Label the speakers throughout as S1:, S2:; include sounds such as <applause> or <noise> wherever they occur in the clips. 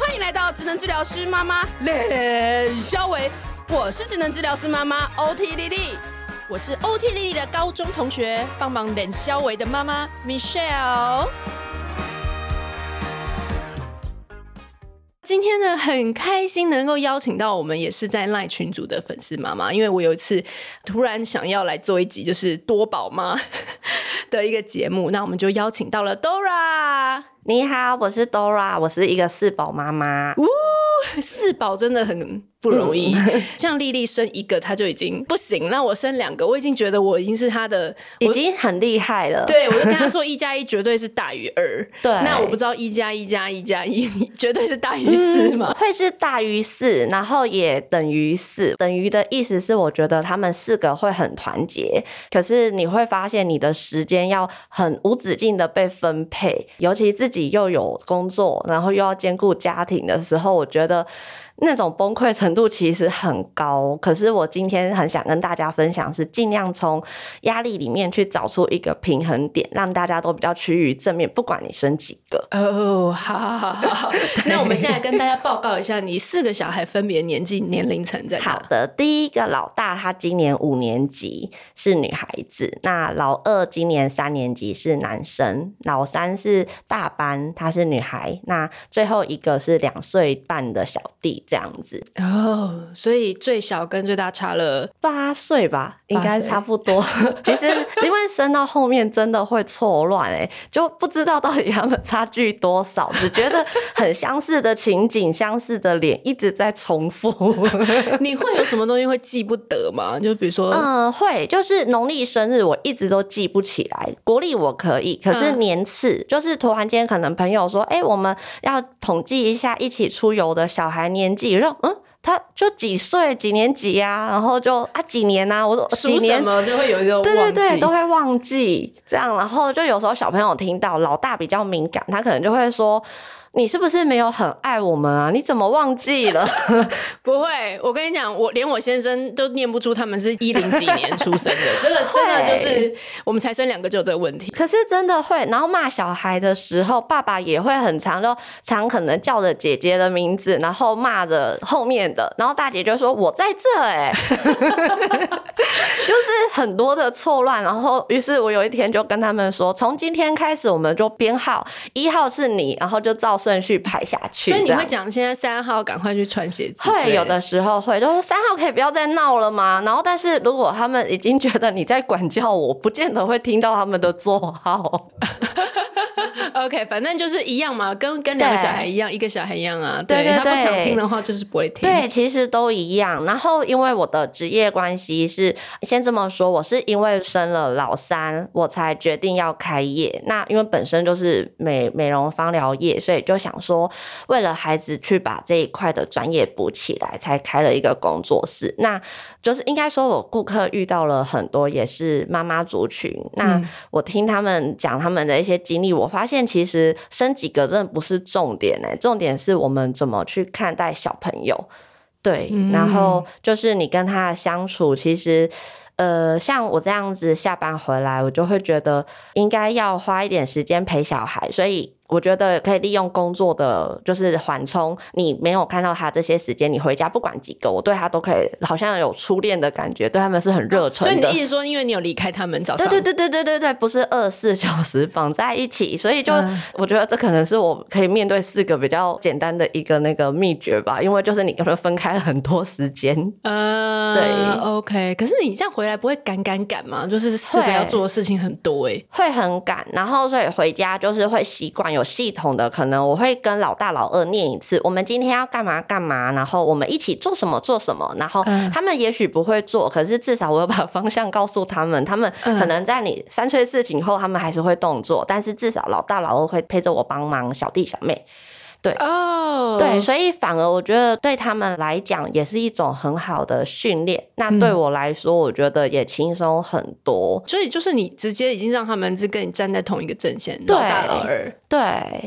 S1: 欢迎来到职能治疗师妈妈冷肖喂，我是职能治疗师妈妈 OT 莉莉，
S2: 我是 OT 莉莉的高中同学，帮忙冷肖喂的妈妈 Michelle。今天呢，很开心能够邀请到我们也是在 LINE 群组的粉丝妈妈，因为我有一次突然想要来做一集就是多宝妈的一个节目，那我们就邀请到了 Dora。
S3: 你好，我是 Dora，我是一个四宝妈妈。
S2: 呜四宝真的很不容易，嗯、<laughs> 像丽丽生一个，她就已经不行。那我生两个，我已经觉得我已经是她的，
S3: 已经很厉害了。
S2: 对，我就跟她说，一加一绝对是大于二。<laughs>
S3: 对，
S2: 那我不知道一加一加一加一绝对是大于四吗？
S3: 会是大于四，然后也等于四。等于的意思是，我觉得他们四个会很团结。可是你会发现，你的时间要很无止境的被分配，尤其自己又有工作，然后又要兼顾家庭的时候，我觉得。那种崩溃程度其实很高，可是我今天很想跟大家分享，是尽量从压力里面去找出一个平衡点，让大家都比较趋于正面。不管你生几个 <laughs>
S2: 哦，好好好好。那我们现在跟大家报告一下，你四个小孩分别年纪年龄层在哪？
S3: 好的，第一个老大他今年五年级是女孩子，那老二今年三年级是男生，老三是大班，她是女孩，那最后一个是两岁半的小弟。这样子
S2: 哦，oh, 所以最小跟最大差了
S3: 八岁吧，应该差不多。<laughs> 其实因为生到后面真的会错乱哎，就不知道到底他们差距多少，只觉得很相似的情景、相似的脸一直在重复。<laughs> <laughs>
S2: 你会有什么东西会记不得吗？就比如说，
S3: 嗯，会，就是农历生日我一直都记不起来，国历我可以，可是年次、嗯、就是突然间可能朋友说，哎、欸，我们要统计一下一起出游的小孩年。几肉？嗯，他就几岁几年级呀、啊？然后就啊几年啊？我说几年
S2: 什么就会有一种
S3: 对对对，都会忘记这样。然后就有时候小朋友听到老大比较敏感，他可能就会说。你是不是没有很爱我们啊？你怎么忘记了？<laughs>
S2: 不会，我跟你讲，我连我先生都念不出他们是一零几年出生的，<laughs> 真的真的就是我们才生两个就有这个问题。
S3: 可是真的会，然后骂小孩的时候，爸爸也会很常就常可能叫着姐姐的名字，然后骂着后面的，然后大姐就说我在这哎、欸，<laughs> 就是很多的错乱。然后于是我有一天就跟他们说，从今天开始我们就编号，一号是你，然后就照。顺序排下去，
S2: 所以你会讲现在三号赶快去穿鞋子。
S3: 会有的时候会，就说三号可以不要再闹了吗？然后，但是如果他们已经觉得你在管教我，不见得会听到他们的座号。<laughs> <laughs>
S2: OK，反正就是一样嘛，跟跟两个小孩一样，一个小孩一样啊。对，对对对，他不想听的话就是不会听。
S3: 对，其实都一样。然后因为我的职业关系是，先这么说，我是因为生了老三，我才决定要开业。那因为本身就是美美容芳疗业，所以就想说，为了孩子去把这一块的专业补起来，才开了一个工作室。那就是应该说，我顾客遇到了很多也是妈妈族群。那我听他们讲他们的一些经历，我发现。其实生几个真的不是重点哎，重点是我们怎么去看待小朋友，对，嗯、然后就是你跟他的相处，其实呃，像我这样子下班回来，我就会觉得应该要花一点时间陪小孩，所以。我觉得可以利用工作的就是缓冲，你没有看到他这些时间，你回家不管几个，我对他都可以好像有初恋的感觉，对他们是很热忱的。
S2: 所以你的意思说，因为你有离开他们早上？
S3: 对对对对对对对，不是二十四小时绑在一起，所以就我觉得这可能是我可以面对四个比较简单的一个那个秘诀吧，因为就是你跟他们分开了很多时间。
S2: 嗯，对，OK。可是你这样回来不会赶赶赶吗？就是四个要做的事情很多哎，
S3: 会很赶，然后所以回家就是会习惯有。有系统的，可能我会跟老大老二念一次，我们今天要干嘛干嘛，然后我们一起做什么做什么，然后他们也许不会做，可是至少我有把方向告诉他们，他们可能在你三岁事情后，他们还是会动作，但是至少老大老二会陪着我帮忙，小弟小妹。对哦，oh. 对，所以反而我觉得对他们来讲也是一种很好的训练。那对我来说，我觉得也轻松很多。
S2: 所以就是你直接已经让他们是跟你站在同一个阵线，对老大老二。
S3: 对，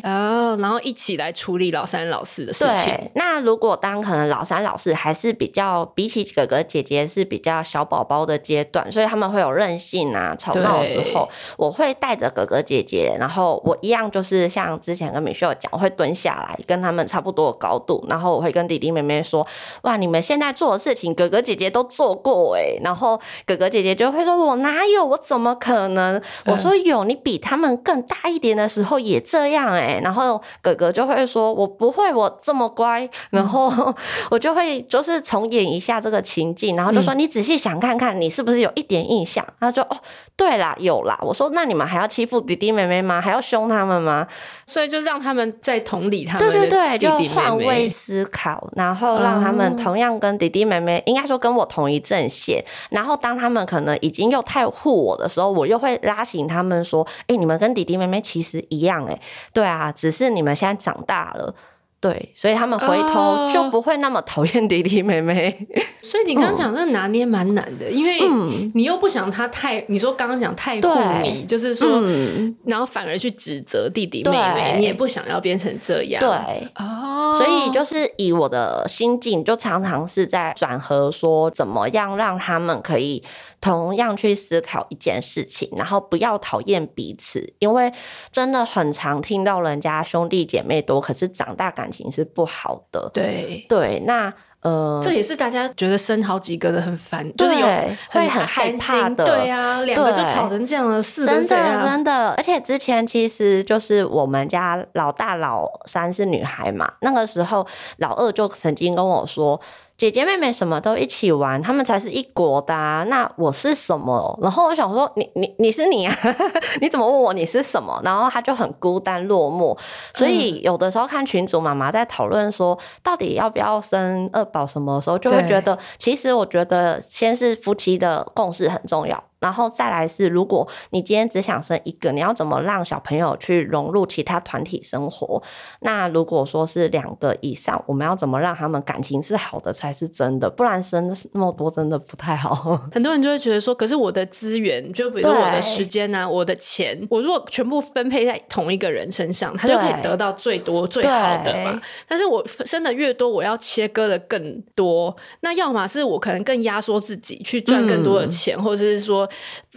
S2: 哦，然后一起来处理老三老四的事情。
S3: 对，那如果当可能老三老四还是比较比起哥哥姐姐是比较小宝宝的阶段，所以他们会有任性啊、吵闹的时候，我会带着哥哥姐姐，然后我一样就是像之前跟米秀讲，我会蹲下来跟他们差不多的高度，然后我会跟弟弟妹妹说：“哇，你们现在做的事情，哥哥姐姐都做过哎。”然后哥哥姐姐就会说：“我哪有？我怎么可能？”我说：“有，你比他们更大一点的时候也这样哎。”然后哥哥就会说：“我不会，我这么乖。”然后 <laughs> 我就会就是重演一下这个情境，然后就说：“你仔细想看看，你是不是有一点印象？”他就哦，对啦，有啦。我说：“那你们还要欺负弟弟妹妹吗？还要凶他们吗？”
S2: 所以就让他们在同理他们
S3: 对对对，就换位思考，然后让他们同样跟弟弟妹妹，应该说跟我同一阵线。然后当他们可能已经又太护我的时候，我又会拉醒他们说：“哎，你们跟弟弟妹妹其实一样，哎，对啊，只是你们现在长大了。”对，所以他们回头就不会那么讨厌弟弟妹妹。哦、<laughs>
S2: 所以你刚刚讲这拿捏蛮难的，嗯、因为你又不想他太，你说刚刚讲太护你，对就是说，嗯、然后反而去指责弟弟妹妹，你也不想要变成这样。
S3: 对，哦，所以就是以我的心境，就常常是在转和，说怎么样让他们可以。同样去思考一件事情，然后不要讨厌彼此，因为真的很常听到人家兄弟姐妹多，可是长大感情是不好的。
S2: 对
S3: 对，那呃，
S2: 这也是大家觉得生好几个的很烦，
S3: 对
S2: 就是有
S3: 会很害怕的。
S2: 对啊，两个就吵成这样了，四个
S3: 真的真的，而且之前其实就是我们家老大老三是女孩嘛，那个时候老二就曾经跟我说。姐姐妹妹什么都一起玩，他们才是一国的啊。那我是什么？然后我想说，你你你是你啊？<laughs> 你怎么问我你是什么？然后他就很孤单落寞。所以有的时候看群主妈妈在讨论说，到底要不要生二宝什么的时候，就会觉得，其实我觉得先是夫妻的共识很重要。然后再来是，如果你今天只想生一个，你要怎么让小朋友去融入其他团体生活？那如果说是两个以上，我们要怎么让他们感情是好的才是真的？不然生那么多真的不太好。<laughs>
S2: 很多人就会觉得说，可是我的资源，就比如说我的时间啊，我的钱，我如果全部分配在同一个人身上，他就可以得到最多最好的嘛。但是我生的越多，我要切割的更多，那要么是我可能更压缩自己去赚更多的钱，嗯、或者是说。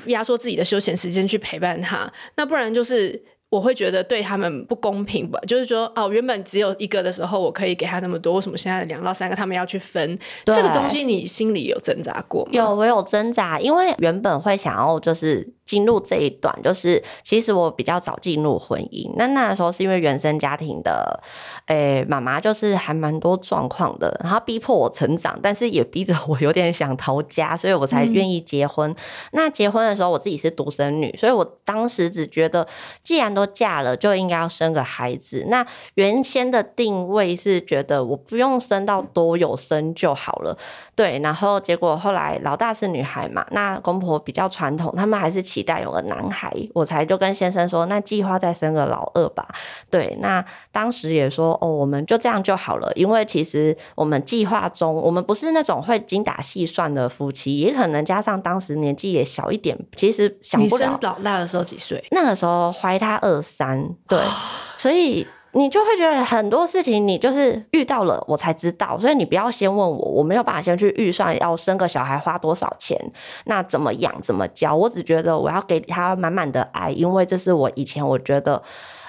S2: 压缩自己的休闲时间去陪伴他，那不然就是我会觉得对他们不公平吧？就是说，哦，原本只有一个的时候，我可以给他那么多，为什么现在两到三个他们要去分？这个东西你心里有挣扎过吗？
S3: 有，我有挣扎，因为原本会想要就是。进入这一段，就是其实我比较早进入婚姻。那那时候是因为原生家庭的，诶、妈妈就是还蛮多状况的，然后逼迫我成长，但是也逼着我有点想逃家，所以我才愿意结婚。那结婚的时候，我自己是独生女，所以我当时只觉得，既然都嫁了，就应该要生个孩子。那原先的定位是觉得我不用生到多有生就好了，对。然后结果后来老大是女孩嘛，那公婆比较传统，他们还是。期待有个男孩，我才就跟先生说，那计划再生个老二吧。对，那当时也说，哦，我们就这样就好了，因为其实我们计划中，我们不是那种会精打细算的夫妻，也可能加上当时年纪也小一点，其实想不了。
S2: 你生老大的时候几岁？
S3: 那个时候怀他二三，对，<gasps> 所以。你就会觉得很多事情，你就是遇到了我才知道，所以你不要先问我，我没有办法先去预算要生个小孩花多少钱，那怎么养怎么教，我只觉得我要给他满满的爱，因为这是我以前我觉得。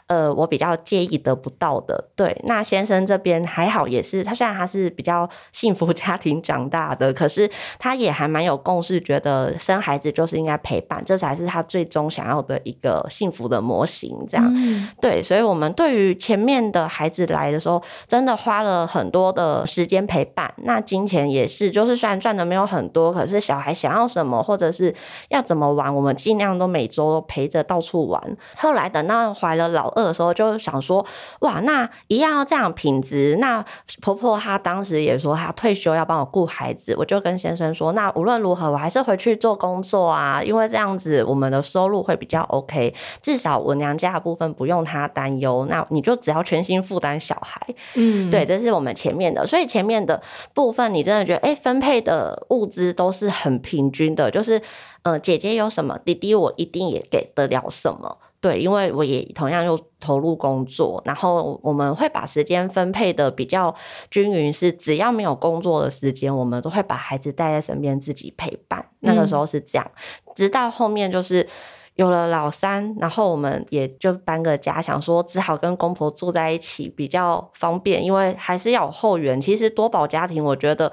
S3: 呃，我比较介意得不到的，对。那先生这边还好，也是他虽然他是比较幸福家庭长大的，可是他也还蛮有共识，觉得生孩子就是应该陪伴，这才是他最终想要的一个幸福的模型。这样，嗯、对。所以，我们对于前面的孩子来的时候，真的花了很多的时间陪伴。那金钱也是，就是虽然赚的没有很多，可是小孩想要什么，或者是要怎么玩，我们尽量都每周都陪着到处玩。后来等到怀了老。二的时候就想说，哇，那一样要这样品质。那婆婆她当时也说，她退休要帮我顾孩子。我就跟先生说，那无论如何，我还是回去做工作啊，因为这样子我们的收入会比较 OK。至少我娘家的部分不用她担忧。那你就只要全心负担小孩。嗯，对，这是我们前面的。所以前面的部分，你真的觉得，哎、欸，分配的物资都是很平均的，就是。嗯，姐姐有什么，弟弟我一定也给得了什么。对，因为我也同样又投入工作，然后我们会把时间分配的比较均匀，是只要没有工作的时间，我们都会把孩子带在身边自己陪伴。那个时候是这样，嗯、直到后面就是有了老三，然后我们也就搬个家，想说只好跟公婆住在一起比较方便，因为还是要有后援。其实多宝家庭，我觉得。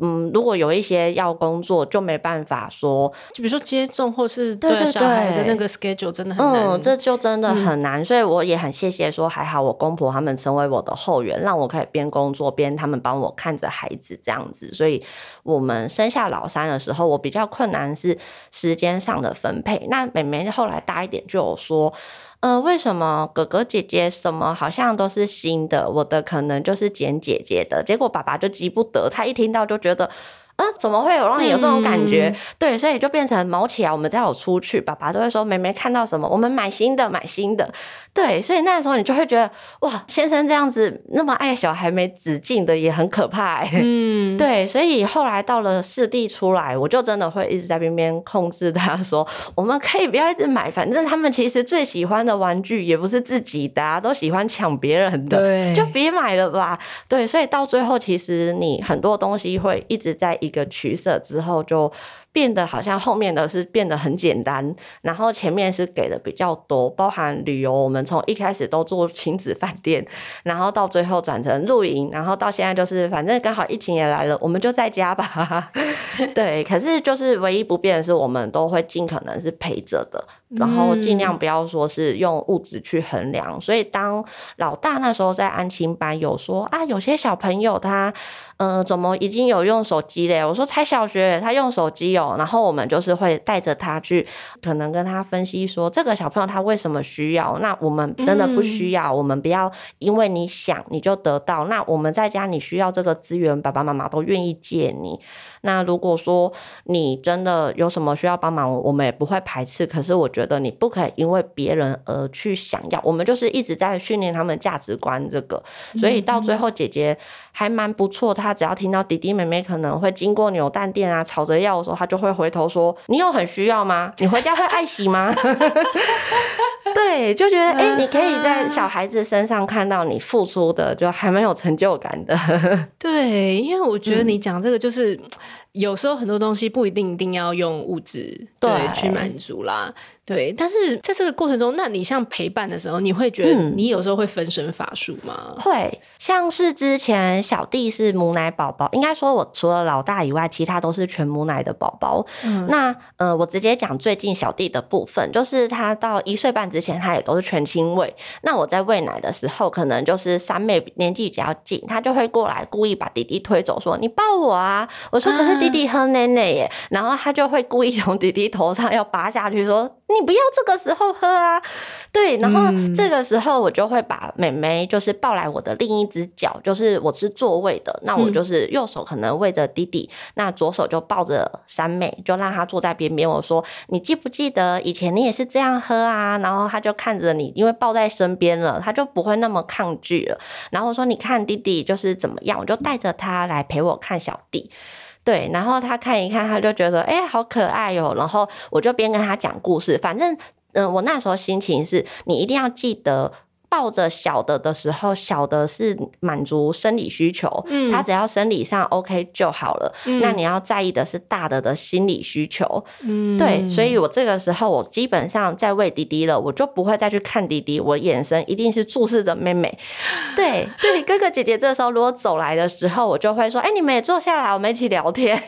S3: 嗯，如果有一些要工作，就没办法说，
S2: 就比如说接种或是对小孩的那个 schedule 真的很难，
S3: 嗯，这就真的很难。嗯、所以我也很谢谢说，还好我公婆他们成为我的后援，让我可以边工作边他们帮我看着孩子这样子。所以我们生下老三的时候，我比较困难是时间上的分配。那妹妹后来大一点就有说。呃，为什么哥哥姐姐什么好像都是新的，我的可能就是捡姐姐的，结果爸爸就急不得，他一听到就觉得。啊，怎么会有让你有这种感觉？嗯、对，所以就变成毛起来。我们再有出去，爸爸都会说：“妹妹看到什么，我们买新的，买新的。”对，所以那时候你就会觉得，哇，先生这样子那么爱小孩没止境的，也很可怕。嗯，<laughs> 对，所以后来到了四弟出来，我就真的会一直在边边控制他说：“我们可以不要一直买，反正他们其实最喜欢的玩具也不是自己的，啊，都喜欢抢别人的，对，就别买了吧。”对，所以到最后，其实你很多东西会一直在。一个取舍之后，就变得好像后面的是变得很简单，然后前面是给的比较多，包含旅游，我们从一开始都做亲子饭店，然后到最后转成露营，然后到现在就是反正刚好疫情也来了，我们就在家吧。<laughs> 对，可是就是唯一不变的是，我们都会尽可能是陪着的，然后尽量不要说是用物质去衡量。嗯、所以当老大那时候在安亲班有说啊，有些小朋友他。嗯、呃，怎么已经有用手机嘞？我说才小学，他用手机哦。然后我们就是会带着他去，可能跟他分析说，这个小朋友他为什么需要？那我们真的不需要，嗯、我们不要因为你想你就得到。那我们在家你需要这个资源，爸爸妈妈都愿意借你。那如果说你真的有什么需要帮忙，我们也不会排斥。可是我觉得觉得你不可以因为别人而去想要。我们就是一直在训练他们价值观，这个。所以到最后，姐姐还蛮不错。她只要听到弟弟妹妹可能会经过扭蛋店啊，吵着要的时候，她就会回头说：“你有很需要吗？你回家会爱惜吗？” <laughs> 对，就觉得哎、你可以在小孩子身上看到你付出的，就还蛮有成就感的。<laughs>
S2: 对，因为我觉得你讲这个就是。有时候很多东西不一定一定要用物质对，对去满足啦。对，但是在这个过程中，那你像陪伴的时候，你会觉得你有时候会分身乏术吗？
S3: 嗯、会，像是之前小弟是母奶宝宝，应该说我除了老大以外，其他都是全母奶的宝宝。嗯、那呃，我直接讲最近小弟的部分，就是他到一岁半之前，他也都是全亲喂。那我在喂奶的时候，可能就是三妹年纪比较近，他就会过来故意把弟弟推走，说：“你抱我啊！”我说：“可是弟弟喝奶奶耶。”然后他就会故意从弟弟头上要拔下去，说。你不要这个时候喝啊，对，然后这个时候我就会把妹妹就是抱来我的另一只脚，就是我是座位的，那我就是右手可能喂着弟弟，那左手就抱着三妹，就让她坐在边边。我说，你记不记得以前你也是这样喝啊？然后他就看着你，因为抱在身边了，他就不会那么抗拒了。然后我说，你看弟弟就是怎么样，我就带着他来陪我看小弟。对，然后他看一看，他就觉得哎，好可爱哟。然后我就边跟他讲故事，反正嗯、我那时候心情是，你一定要记得。抱着小的的时候，小的是满足生理需求，嗯，他只要生理上 OK 就好了。嗯，那你要在意的是大的的心理需求，嗯，对。所以我这个时候，我基本上在喂弟弟了，我就不会再去看弟弟，我眼神一定是注视着妹妹。<laughs> 对，对，哥哥姐姐这时候如果走来的时候，我就会说：“哎、欸，你们也坐下来，我们一起聊天。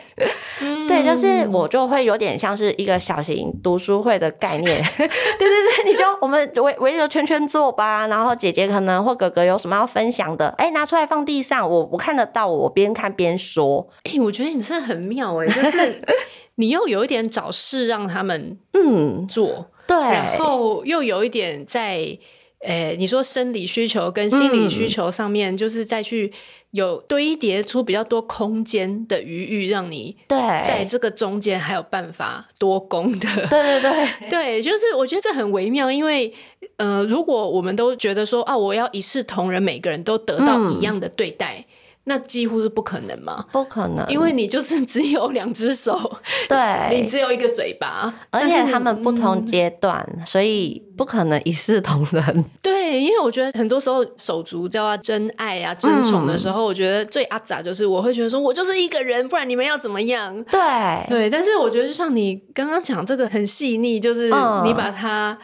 S3: 嗯” <laughs> 对，就是我就会有点像是一个小型读书会的概念。<laughs> 对对对，你就我们围围着圈圈坐吧。然后姐姐可能或哥哥有什么要分享的，哎，拿出来放地上，我我看得到，我边看边说。
S2: 哎，我觉得你真的很妙哎，<laughs> 就是你又有一点找事让他们嗯做，
S3: 对，
S2: 然后又有一点在。诶，你说生理需求跟心理需求上面，就是再去有堆叠出比较多空间的余裕，让你对在这个中间还有办法多攻的。
S3: 对对对 <laughs>
S2: 对，就是我觉得这很微妙，因为呃，如果我们都觉得说啊，我要一视同仁，每个人都得到一样的对待。嗯那几乎是不可能嘛？
S3: 不可能，
S2: 因为你就是只有两只手，<laughs>
S3: 对，<laughs>
S2: 你只有一个嘴巴，
S3: 而且他们不同阶段，嗯、所以不可能一视同仁。
S2: 对，因为我觉得很多时候手足叫啊真爱啊、争宠的时候，嗯、我觉得最阿杂就是我会觉得说，我就是一个人，不然你们要怎么样？
S3: 对
S2: 对，但是我觉得就像你刚刚讲这个很细腻，就是你把它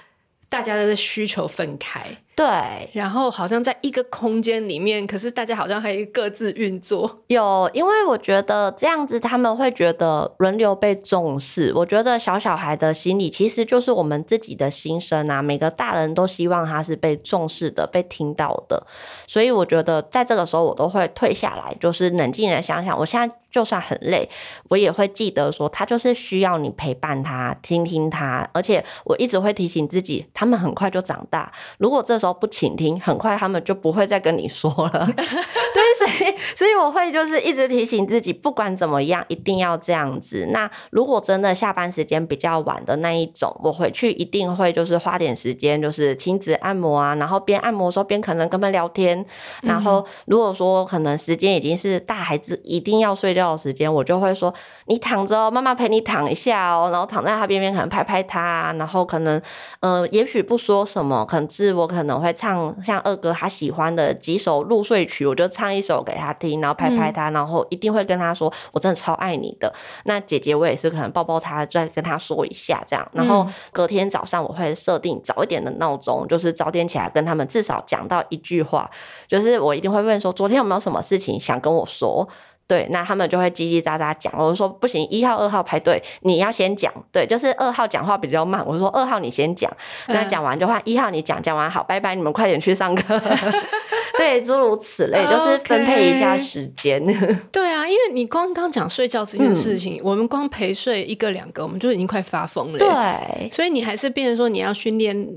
S2: 大家的需求分开。
S3: 对，
S2: 然后好像在一个空间里面，可是大家好像还各自运作。
S3: 有，因为我觉得这样子他们会觉得轮流被重视。我觉得小小孩的心理其实就是我们自己的心声啊，每个大人都希望他是被重视的、被听到的。所以我觉得在这个时候，我都会退下来，就是冷静的想想，我现在就算很累，我也会记得说，他就是需要你陪伴他、听听他，而且我一直会提醒自己，他们很快就长大。如果这时候不倾听，很快他们就不会再跟你说了。<laughs> 对，所以所以我会就是一直提醒自己，不管怎么样，一定要这样子。那如果真的下班时间比较晚的那一种，我回去一定会就是花点时间，就是亲子按摩啊，然后边按摩的时候边可能跟他们聊天。然后如果说可能时间已经是大孩子一定要睡觉的时间，我就会说你躺着哦，妈妈陪你躺一下哦，然后躺在他边边，可能拍拍他，然后可能嗯、呃，也许不说什么，可能是我可能会唱像二哥他喜欢的几首入睡曲，我就唱一首给他听，然后拍拍他，然后一定会跟他说我真的超爱你的。那姐姐我也是可能抱抱他，再跟他说一下这样。然后隔天早上我会设定早一点的闹钟，就是早点起来跟他们至少讲到一句话，就是我一定会问说昨天有没有什么事情想跟我说。对，那他们就会叽叽喳喳讲。我就说不行，一号、二号排队，你要先讲。对，就是二号讲话比较慢。我说二号你先讲，那讲完就换一号你讲，讲完好，拜拜，你们快点去上课。<laughs> 对，诸如此类，就是分配一下时间。Okay. <laughs>
S2: 对啊，因为你光刚讲睡觉这件事情，嗯、我们光陪睡一个两个，我们就已经快发疯了。
S3: 对，
S2: 所以你还是变成说你要训练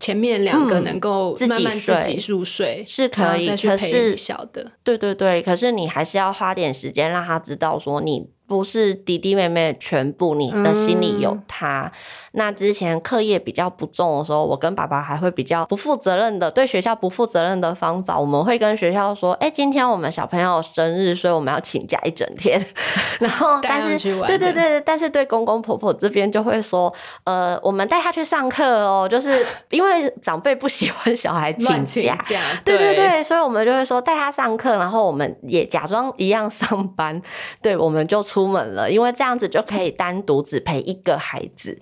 S2: 前面两个能够慢慢自己入睡，
S3: 嗯、是可以，
S2: 再去陪小的。
S3: 对对对，可是你还是要花点直接让他知道说你。不是弟弟妹妹的全部，你的心里有他。嗯、那之前课业比较不重的时候，我跟爸爸还会比较不负责任的，对学校不负责任的方法，我们会跟学校说：“哎、欸，今天我们小朋友生日，所以我们要请假一整天。<laughs> ”然后，但是对对对，但是对公公婆婆这边就会说：“呃，我们带他去上课哦，就是因为长辈不喜欢小孩请假。请假” <laughs> 对对对，所以我们就会说带他上课，然后我们也假装一样上班。对，我们就出。出门了，因为这样子就可以单独只陪一个孩子。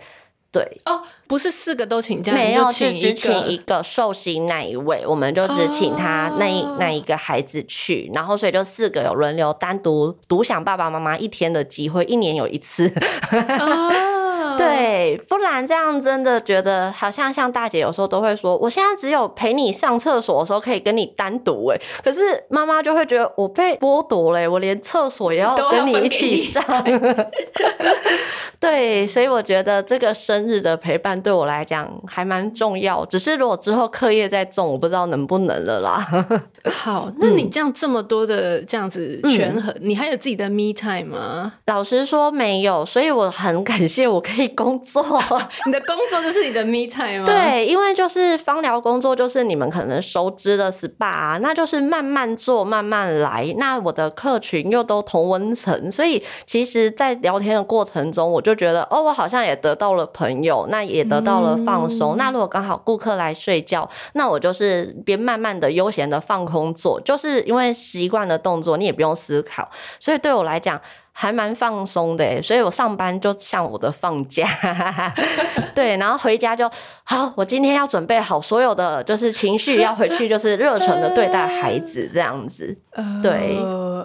S3: 对。
S2: 哦，不是四个都请假，
S3: 没有，
S2: 请
S3: 就只请一个寿星那一位，我们就只请他那一、哦、那一个孩子去，然后所以就四个有轮流单独独享爸爸妈妈一天的机会，一年有一次。哦对，不然这样真的觉得好像像大姐有时候都会说，我现在只有陪你上厕所的时候可以跟你单独哎，可是妈妈就会觉得我被剥夺了，我连厕所也要跟你一起上。<laughs> 对，所以我觉得这个生日的陪伴对我来讲还蛮重要，只是如果之后课业再重，我不知道能不能了啦。
S2: 好，那你这样这么多的这样子权衡，嗯、你还有自己的 me time 吗？
S3: 老实说没有，所以我很感谢我可以工作。<laughs>
S2: 你的工作就是你的 me time 吗？
S3: 对，因为就是芳疗工作，就是你们可能熟知的 SPA 啊，那就是慢慢做，慢慢来。那我的客群又都同温层，所以其实，在聊天的过程中，我就觉得哦，我好像也得到了朋友，那也得到了放松。嗯、那如果刚好顾客来睡觉，那我就是边慢慢的悠闲的放。空做就是因为习惯的动作，你也不用思考，所以对我来讲。还蛮放松的，所以我上班就像我的放假，<laughs> 对，然后回家就好。我今天要准备好所有的，就是情绪要回去，就是热忱的对待孩子这样子。<laughs> 对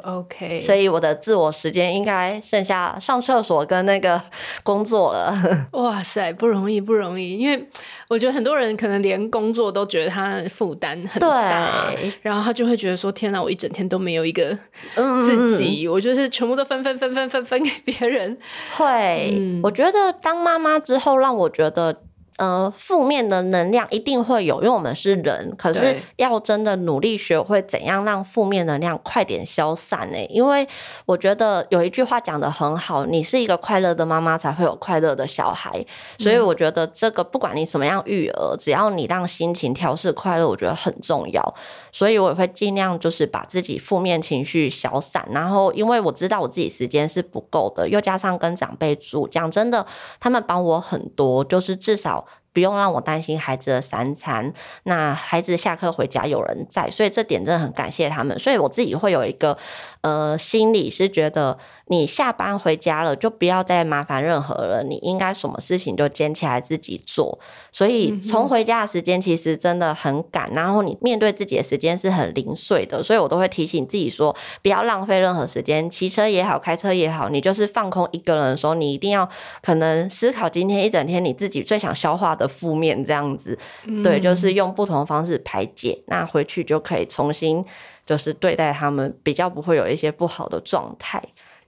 S2: ，OK。
S3: 所以我的自我时间应该剩下上厕所跟那个工作了。<laughs>
S2: 哇塞，不容易，不容易。因为我觉得很多人可能连工作都觉得他负担很大，对，然后他就会觉得说：“天哪，我一整天都没有一个自己，嗯、我就是全部都分分分。”分分分分给别人，
S3: 会，嗯、我觉得当妈妈之后，让我觉得。呃，负面的能量一定会有，因为我们是人。可是要真的努力学会怎样让负面能量快点消散呢？因为我觉得有一句话讲得很好，你是一个快乐的妈妈，才会有快乐的小孩。所以我觉得这个不管你怎么样育儿，只要你让心情调试快乐，我觉得很重要。所以我也会尽量就是把自己负面情绪消散。然后，因为我知道我自己时间是不够的，又加上跟长辈住，讲真的，他们帮我很多，就是至少。不用让我担心孩子的三餐，那孩子下课回家有人在，所以这点真的很感谢他们。所以我自己会有一个呃心理是觉得，你下班回家了就不要再麻烦任何人，你应该什么事情就捡起来自己做。所以从回家的时间其实真的很赶，然后你面对自己的时间是很零碎的，所以我都会提醒自己说，不要浪费任何时间，骑车也好，开车也好，你就是放空一个人的时候，你一定要可能思考今天一整天你自己最想消化的。负面这样子，对，就是用不同的方式排解，那回去就可以重新就是对待他们，比较不会有一些不好的状态。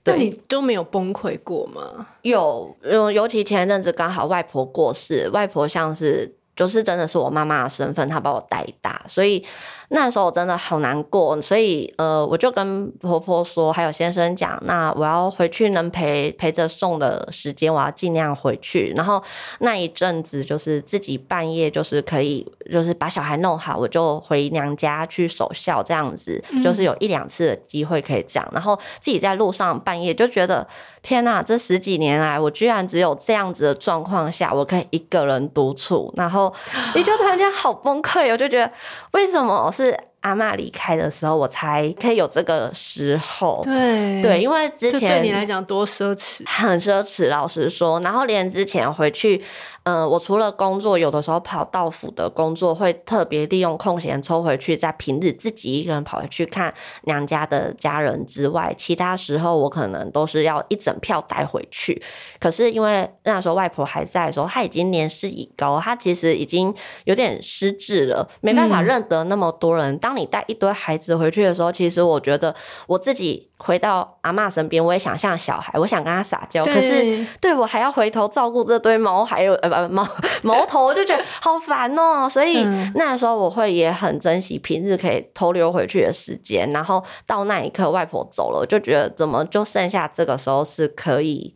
S3: 对，那
S2: 你都没有崩溃过吗？
S3: 有，尤其前一阵子刚好外婆过世，外婆像是就是真的是我妈妈的身份，她把我带大，所以。那时候我真的好难过，所以呃，我就跟婆婆说，还有先生讲，那我要回去能陪陪着送的时间，我要尽量回去。然后那一阵子就是自己半夜就是可以，就是把小孩弄好，我就回娘家去守孝，这样子，就是有一两次的机会可以这样。然后自己在路上半夜就觉得，天哪，这十几年来我居然只有这样子的状况下，我可以一个人独处，然后你就突然间好崩溃，我就觉得为什么？是阿妈离开的时候，我才可以有这个时候。
S2: 对
S3: 对，因为之前
S2: 对你来讲多奢侈，
S3: 很奢侈。老实说，然后连之前回去。嗯、呃，我除了工作，有的时候跑到府的工作，会特别利用空闲抽回去，在平日自己一个人跑回去看娘家的家人之外，其他时候我可能都是要一整票带回去。可是因为那时候外婆还在的时候，她已经年事已高，她其实已经有点失智了，没办法认得那么多人。嗯、当你带一堆孩子回去的时候，其实我觉得我自己。回到阿妈身边，我也想像小孩，我想跟他撒娇，可是对我还要回头照顾这堆猫，还有呃不毛毛头，我就觉得 <laughs> 好烦哦。所以那时候我会也很珍惜平日可以偷溜回去的时间，然后到那一刻外婆走了，我就觉得怎么就剩下这个时候是可以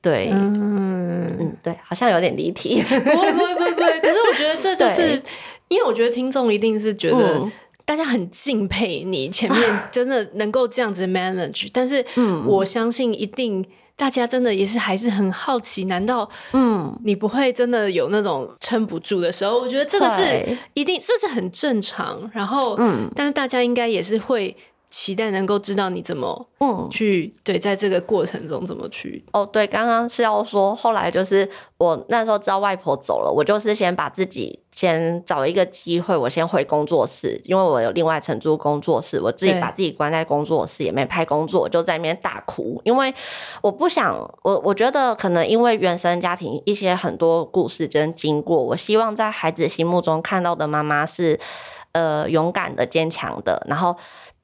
S3: 对，嗯嗯对，好像有点离题，不
S2: 会不会不会不会，可是我觉得这就 <laughs> 是因为我觉得听众一定是觉得。嗯大家很敬佩你，前面 <laughs> 真的能够这样子 manage，但是我相信一定大家真的也是还是很好奇，难道嗯你不会真的有那种撑不住的时候？我觉得这个是一定，这是很正常。然后嗯，但是大家应该也是会。期待能够知道你怎么嗯。去对，在这个过程中怎么去
S3: 哦，对，刚刚是要说，后来就是我那时候知道外婆走了，我就是先把自己先找一个机会，我先回工作室，因为我有另外承租工作室，我自己把自己关在工作室，也没拍工作，就在那边大哭，因为我不想，我我觉得可能因为原生家庭一些很多故事真经过，我希望在孩子心目中看到的妈妈是呃勇敢的、坚强的，然后。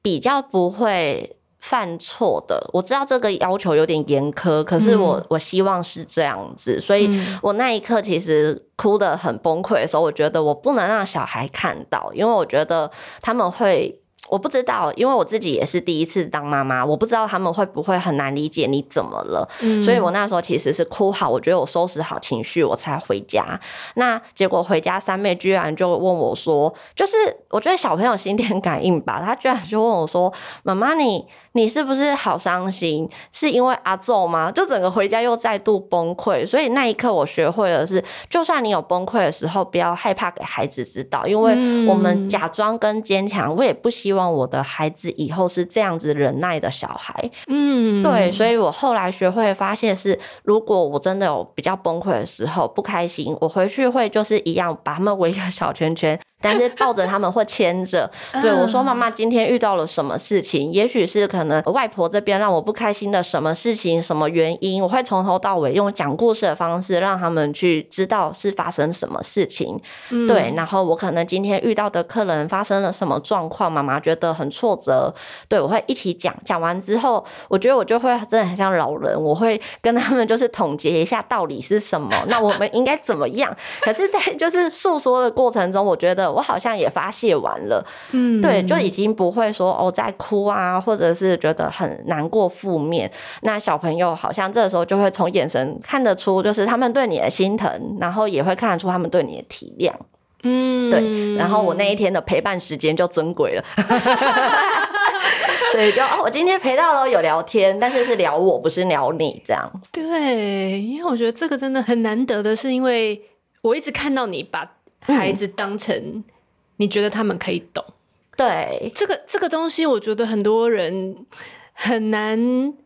S3: 比较不会犯错的，我知道这个要求有点严苛，可是我、嗯、我希望是这样子，所以我那一刻其实哭得很崩溃的时候，我觉得我不能让小孩看到，因为我觉得他们会。我不知道，因为我自己也是第一次当妈妈，我不知道他们会不会很难理解你怎么了，嗯、所以我那时候其实是哭好，我觉得我收拾好情绪我才回家。那结果回家三妹居然就问我说，就是我觉得小朋友心电感应吧，他居然就问我说：“妈妈，你你是不是好伤心？是因为阿祖吗？”就整个回家又再度崩溃。所以那一刻我学会了是，就算你有崩溃的时候，不要害怕给孩子知道，因为我们假装跟坚强，我也不希望。希望我的孩子以后是这样子忍耐的小孩，嗯，对，所以我后来学会发现是，如果我真的有比较崩溃的时候，不开心，我回去会就是一样把他们围个小圈圈。但是抱着他们或牵着，对我说：“妈妈，今天遇到了什么事情？也许是可能外婆这边让我不开心的什么事情、什么原因？我会从头到尾用讲故事的方式让他们去知道是发生什么事情。对，然后我可能今天遇到的客人发生了什么状况，妈妈觉得很挫折。对，我会一起讲。讲完之后，我觉得我就会真的很像老人，我会跟他们就是统结一下道理是什么，那我们应该怎么样？<laughs> 可是，在就是诉说的过程中，我觉得。我好像也发泄完了，嗯，对，就已经不会说哦在哭啊，或者是觉得很难过、负面。那小朋友好像这个时候就会从眼神看得出，就是他们对你的心疼，然后也会看得出他们对你的体谅。嗯，对。然后我那一天的陪伴时间就珍贵了。<laughs> 对，就哦，我今天陪到了有聊天，但是是聊我，不是聊你这样。
S2: 对，因为我觉得这个真的很难得的是，因为我一直看到你把孩子当成你觉得他们可以懂。嗯、
S3: 对，
S2: 这个这个东西，我觉得很多人。很难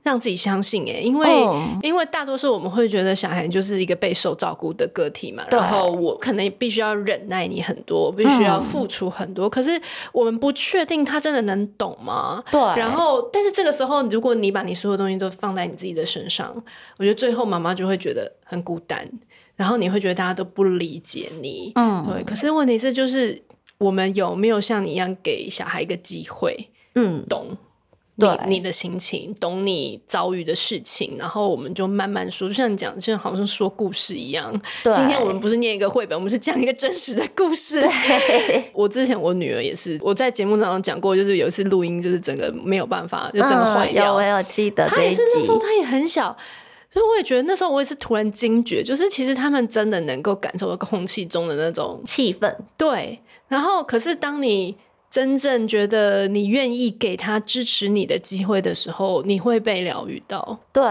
S2: 让自己相信哎，因为、嗯、因为大多数我们会觉得小孩就是一个备受照顾的个体嘛，然后我可能必须要忍耐你很多，必须要付出很多，嗯、可是我们不确定他真的能懂吗？
S3: 对。
S2: 然后，但是这个时候，如果你把你所有东西都放在你自己的身上，我觉得最后妈妈就会觉得很孤单，然后你会觉得大家都不理解你，嗯，对。可是问题是，就是我们有没有像你一样给小孩一个机会，嗯，懂？对你，的心情，懂你遭遇的事情，然后我们就慢慢说，就像你讲，就像好像说故事一样。对今天我们不是念一个绘本，我们是讲一个真实的故事。我之前我女儿也是，我在节目上讲过，就是有一次录音，就是整个没有办法，就整个坏掉。
S3: 嗯、有我有记得，
S2: 她也是那时候，她也很小，所以我也觉得那时候我也是突然惊觉，就是其实他们真的能够感受到空气中的那种 <laughs>
S3: 气氛。
S2: 对，然后可是当你。真正觉得你愿意给他支持你的机会的时候，你会被疗愈到。
S3: 对，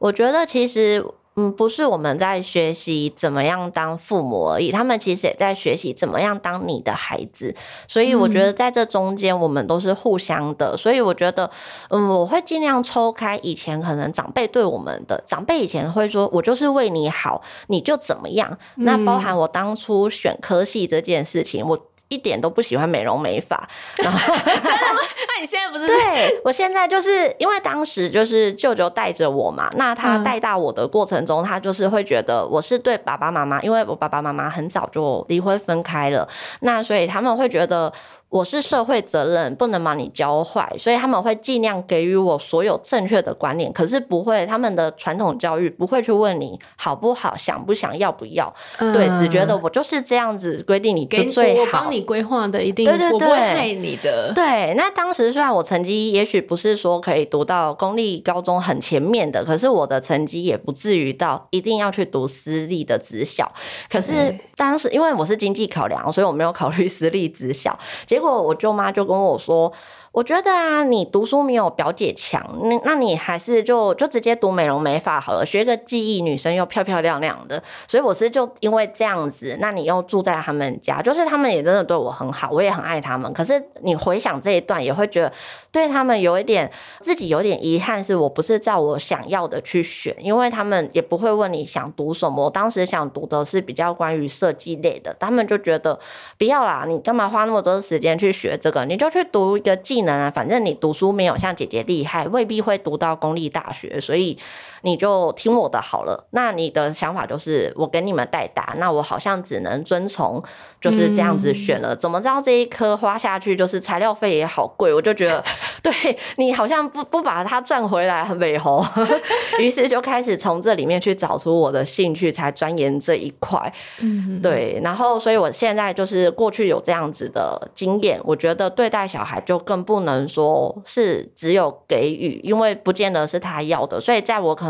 S3: 我觉得其实，嗯，不是我们在学习怎么样当父母而已，他们其实也在学习怎么样当你的孩子。所以我觉得在这中间，我们都是互相的。嗯、所以我觉得，嗯，我会尽量抽开以前可能长辈对我们的长辈以前会说，我就是为你好，你就怎么样。嗯、那包含我当初选科系这件事情，我。一点都不喜欢美容美发，<laughs> 然后
S2: 真的吗？那你现在不是？
S3: 对，<laughs> 我现在就是因为当时就是舅舅带着我嘛，那他带大我的过程中，嗯、他就是会觉得我是对爸爸妈妈，因为我爸爸妈妈很早就离婚分开了，那所以他们会觉得。我是社会责任，不能把你教坏，所以他们会尽量给予我所有正确的观念，可是不会，他们的传统教育不会去问你好不好，想不想要不要，嗯、对，只觉得我就是这样子规定你就最好，
S2: 我帮你规划的一定，
S3: 对对对，
S2: 我不会害你的。
S3: 对，那当时虽然我成绩也许不是说可以读到公立高中很前面的，可是我的成绩也不至于到一定要去读私立的职校。可是当时因为我是经济考量，所以我没有考虑私立职校，结果。结果我舅妈就跟我说。我觉得啊，你读书没有表姐强，那那你还是就就直接读美容美发好了，学个技艺，女生又漂漂亮亮的。所以我是就因为这样子，那你又住在他们家，就是他们也真的对我很好，我也很爱他们。可是你回想这一段，也会觉得对他们有一点自己有点遗憾，是我不是照我想要的去选，因为他们也不会问你想读什么。我当时想读的是比较关于设计类的，他们就觉得不要啦，你干嘛花那么多时间去学这个？你就去读一个。技能啊，反正你读书没有像姐姐厉害，未必会读到公立大学，所以你就听我的好了。那你的想法就是我给你们代答，那我好像只能遵从，就是这样子选了。嗯、怎么知道这一颗花下去就是材料费也好贵？我就觉得 <laughs> 对你好像不不把它赚回来很美猴。<laughs> 于是就开始从这里面去找出我的兴趣，才钻研这一块。嗯，对。然后，所以我现在就是过去有这样子的经验，我觉得对待小孩就更。不能说是只有给予，因为不见得是他要的。所以在我可能，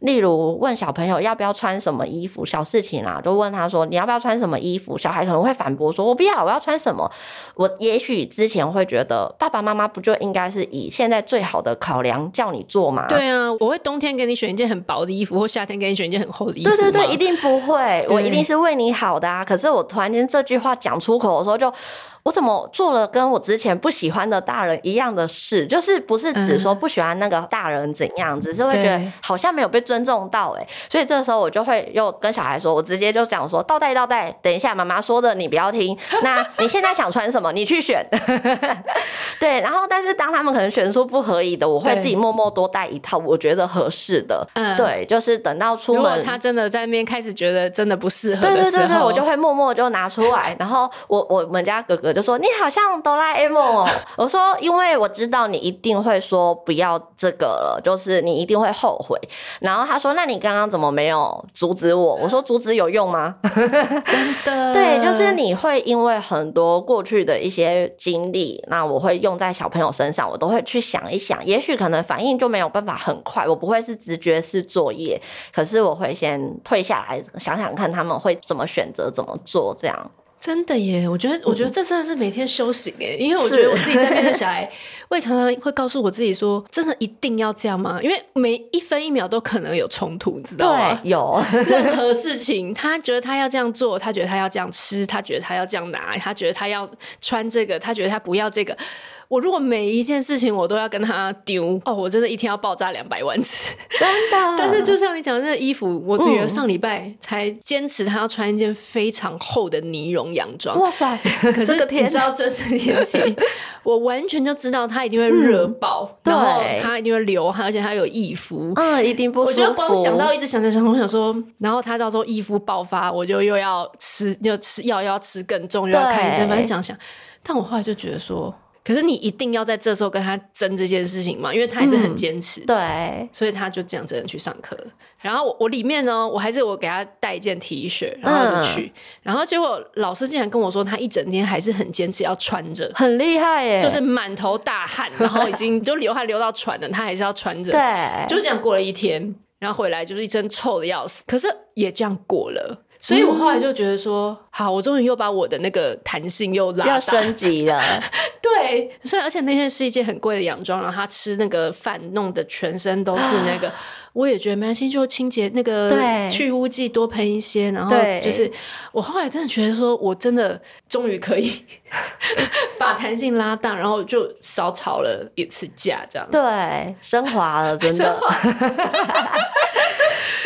S3: 例如问小朋友要不要穿什么衣服，小事情啦，就问他说你要不要穿什么衣服，小孩可能会反驳说我不要，我要穿什么。我也许之前会觉得爸爸妈妈不就应该是以现在最好的考量叫你做吗？
S2: 对啊，我会冬天给你选一件很薄的衣服，或夏天给你选一件很厚的衣服。
S3: 对对对，一定不会，我一定是为你好的啊。可是我突然间这句话讲出口的时候就。我怎么做了跟我之前不喜欢的大人一样的事？就是不是只说不喜欢那个大人怎样，只是会觉得好像没有被尊重到哎、欸，所以这时候我就会又跟小孩说，我直接就讲说倒带倒带，等一下妈妈说的你不要听，<laughs> 那你现在想穿什么你去选，<laughs> 对，然后但是当他们可能选出不合意的，我会自己默默多带一套我觉得合适的，嗯，对，就是等到出门
S2: 他真的在那边开始觉得真的不适合，
S3: 对对对对，我就会默默就拿出来，然后我我们家哥哥。就说你好像哆啦 A 梦哦，<laughs> 我说因为我知道你一定会说不要这个了，就是你一定会后悔。然后他说，那你刚刚怎么没有阻止我？<laughs> 我说阻止有用吗？<laughs>
S2: 真的，
S3: 对，就是你会因为很多过去的一些经历，那我会用在小朋友身上，我都会去想一想，也许可能反应就没有办法很快，我不会是直觉式作业，可是我会先退下来想想看他们会怎么选择怎么做这样。
S2: 真的耶，我觉得，我觉得这真的是每天修行耶，因为我觉得我自己在面对小孩，<laughs> 我也常常会告诉我自己说，真的一定要这样吗？因为每一分一秒都可能有冲突，你知道吗？
S3: 对，有
S2: 任何事情，他觉得他要这样做，他觉得他要这样吃，他觉得他要这样拿，他觉得他要穿这个，他觉得他不要这个。我如果每一件事情我都要跟他丢哦，我真的一天要爆炸两百万次，
S3: 真的。<laughs>
S2: 但是就像你讲的那个衣服，我女儿上礼拜才坚持她要穿一件非常厚的呢绒洋装。
S3: 哇塞！<laughs>
S2: 可是你知道这次天气，<laughs> 我完全就知道她一定会热爆，嗯、然后她一定会流汗，而且她有易肤，
S3: 嗯，一定不舒服。
S2: 我就光想到一直想想想，我想说，然后她到时候易肤爆发，我就又要吃，又吃药，又要吃更重，又要看医生，反正讲想。但我后来就觉得说。可是你一定要在这时候跟他争这件事情嘛？因为他还是很坚持，
S3: 嗯，对，
S2: 所以他就这样真的去上课。然后我我里面呢，我还是我给他带一件 T 恤，然后就去，嗯、然后结果老师竟然跟我说，他一整天还是很坚持要穿着，
S3: 很厉害耶，
S2: 就是满头大汗，然后已经就流汗流到喘了，他还是要穿着，
S3: 对，
S2: 就这样过了一天，然后回来就是一身臭的要死，可是也这样过了。所以我后来就觉得说，嗯、好，我终于又把我的那个弹性又拉大，
S3: 要升级了。<laughs>
S2: 对，所以而且那天是一件很贵的洋装，然后他吃那个饭弄得全身都是那个，<gasps> 我也觉得没关系，就清洁那个去污剂多喷一些，然后就是我后来真的觉得说，我真的终于可以 <laughs> 把弹性拉大，然后就少吵了一次架，这样。
S3: 对，升华了，真的。<laughs>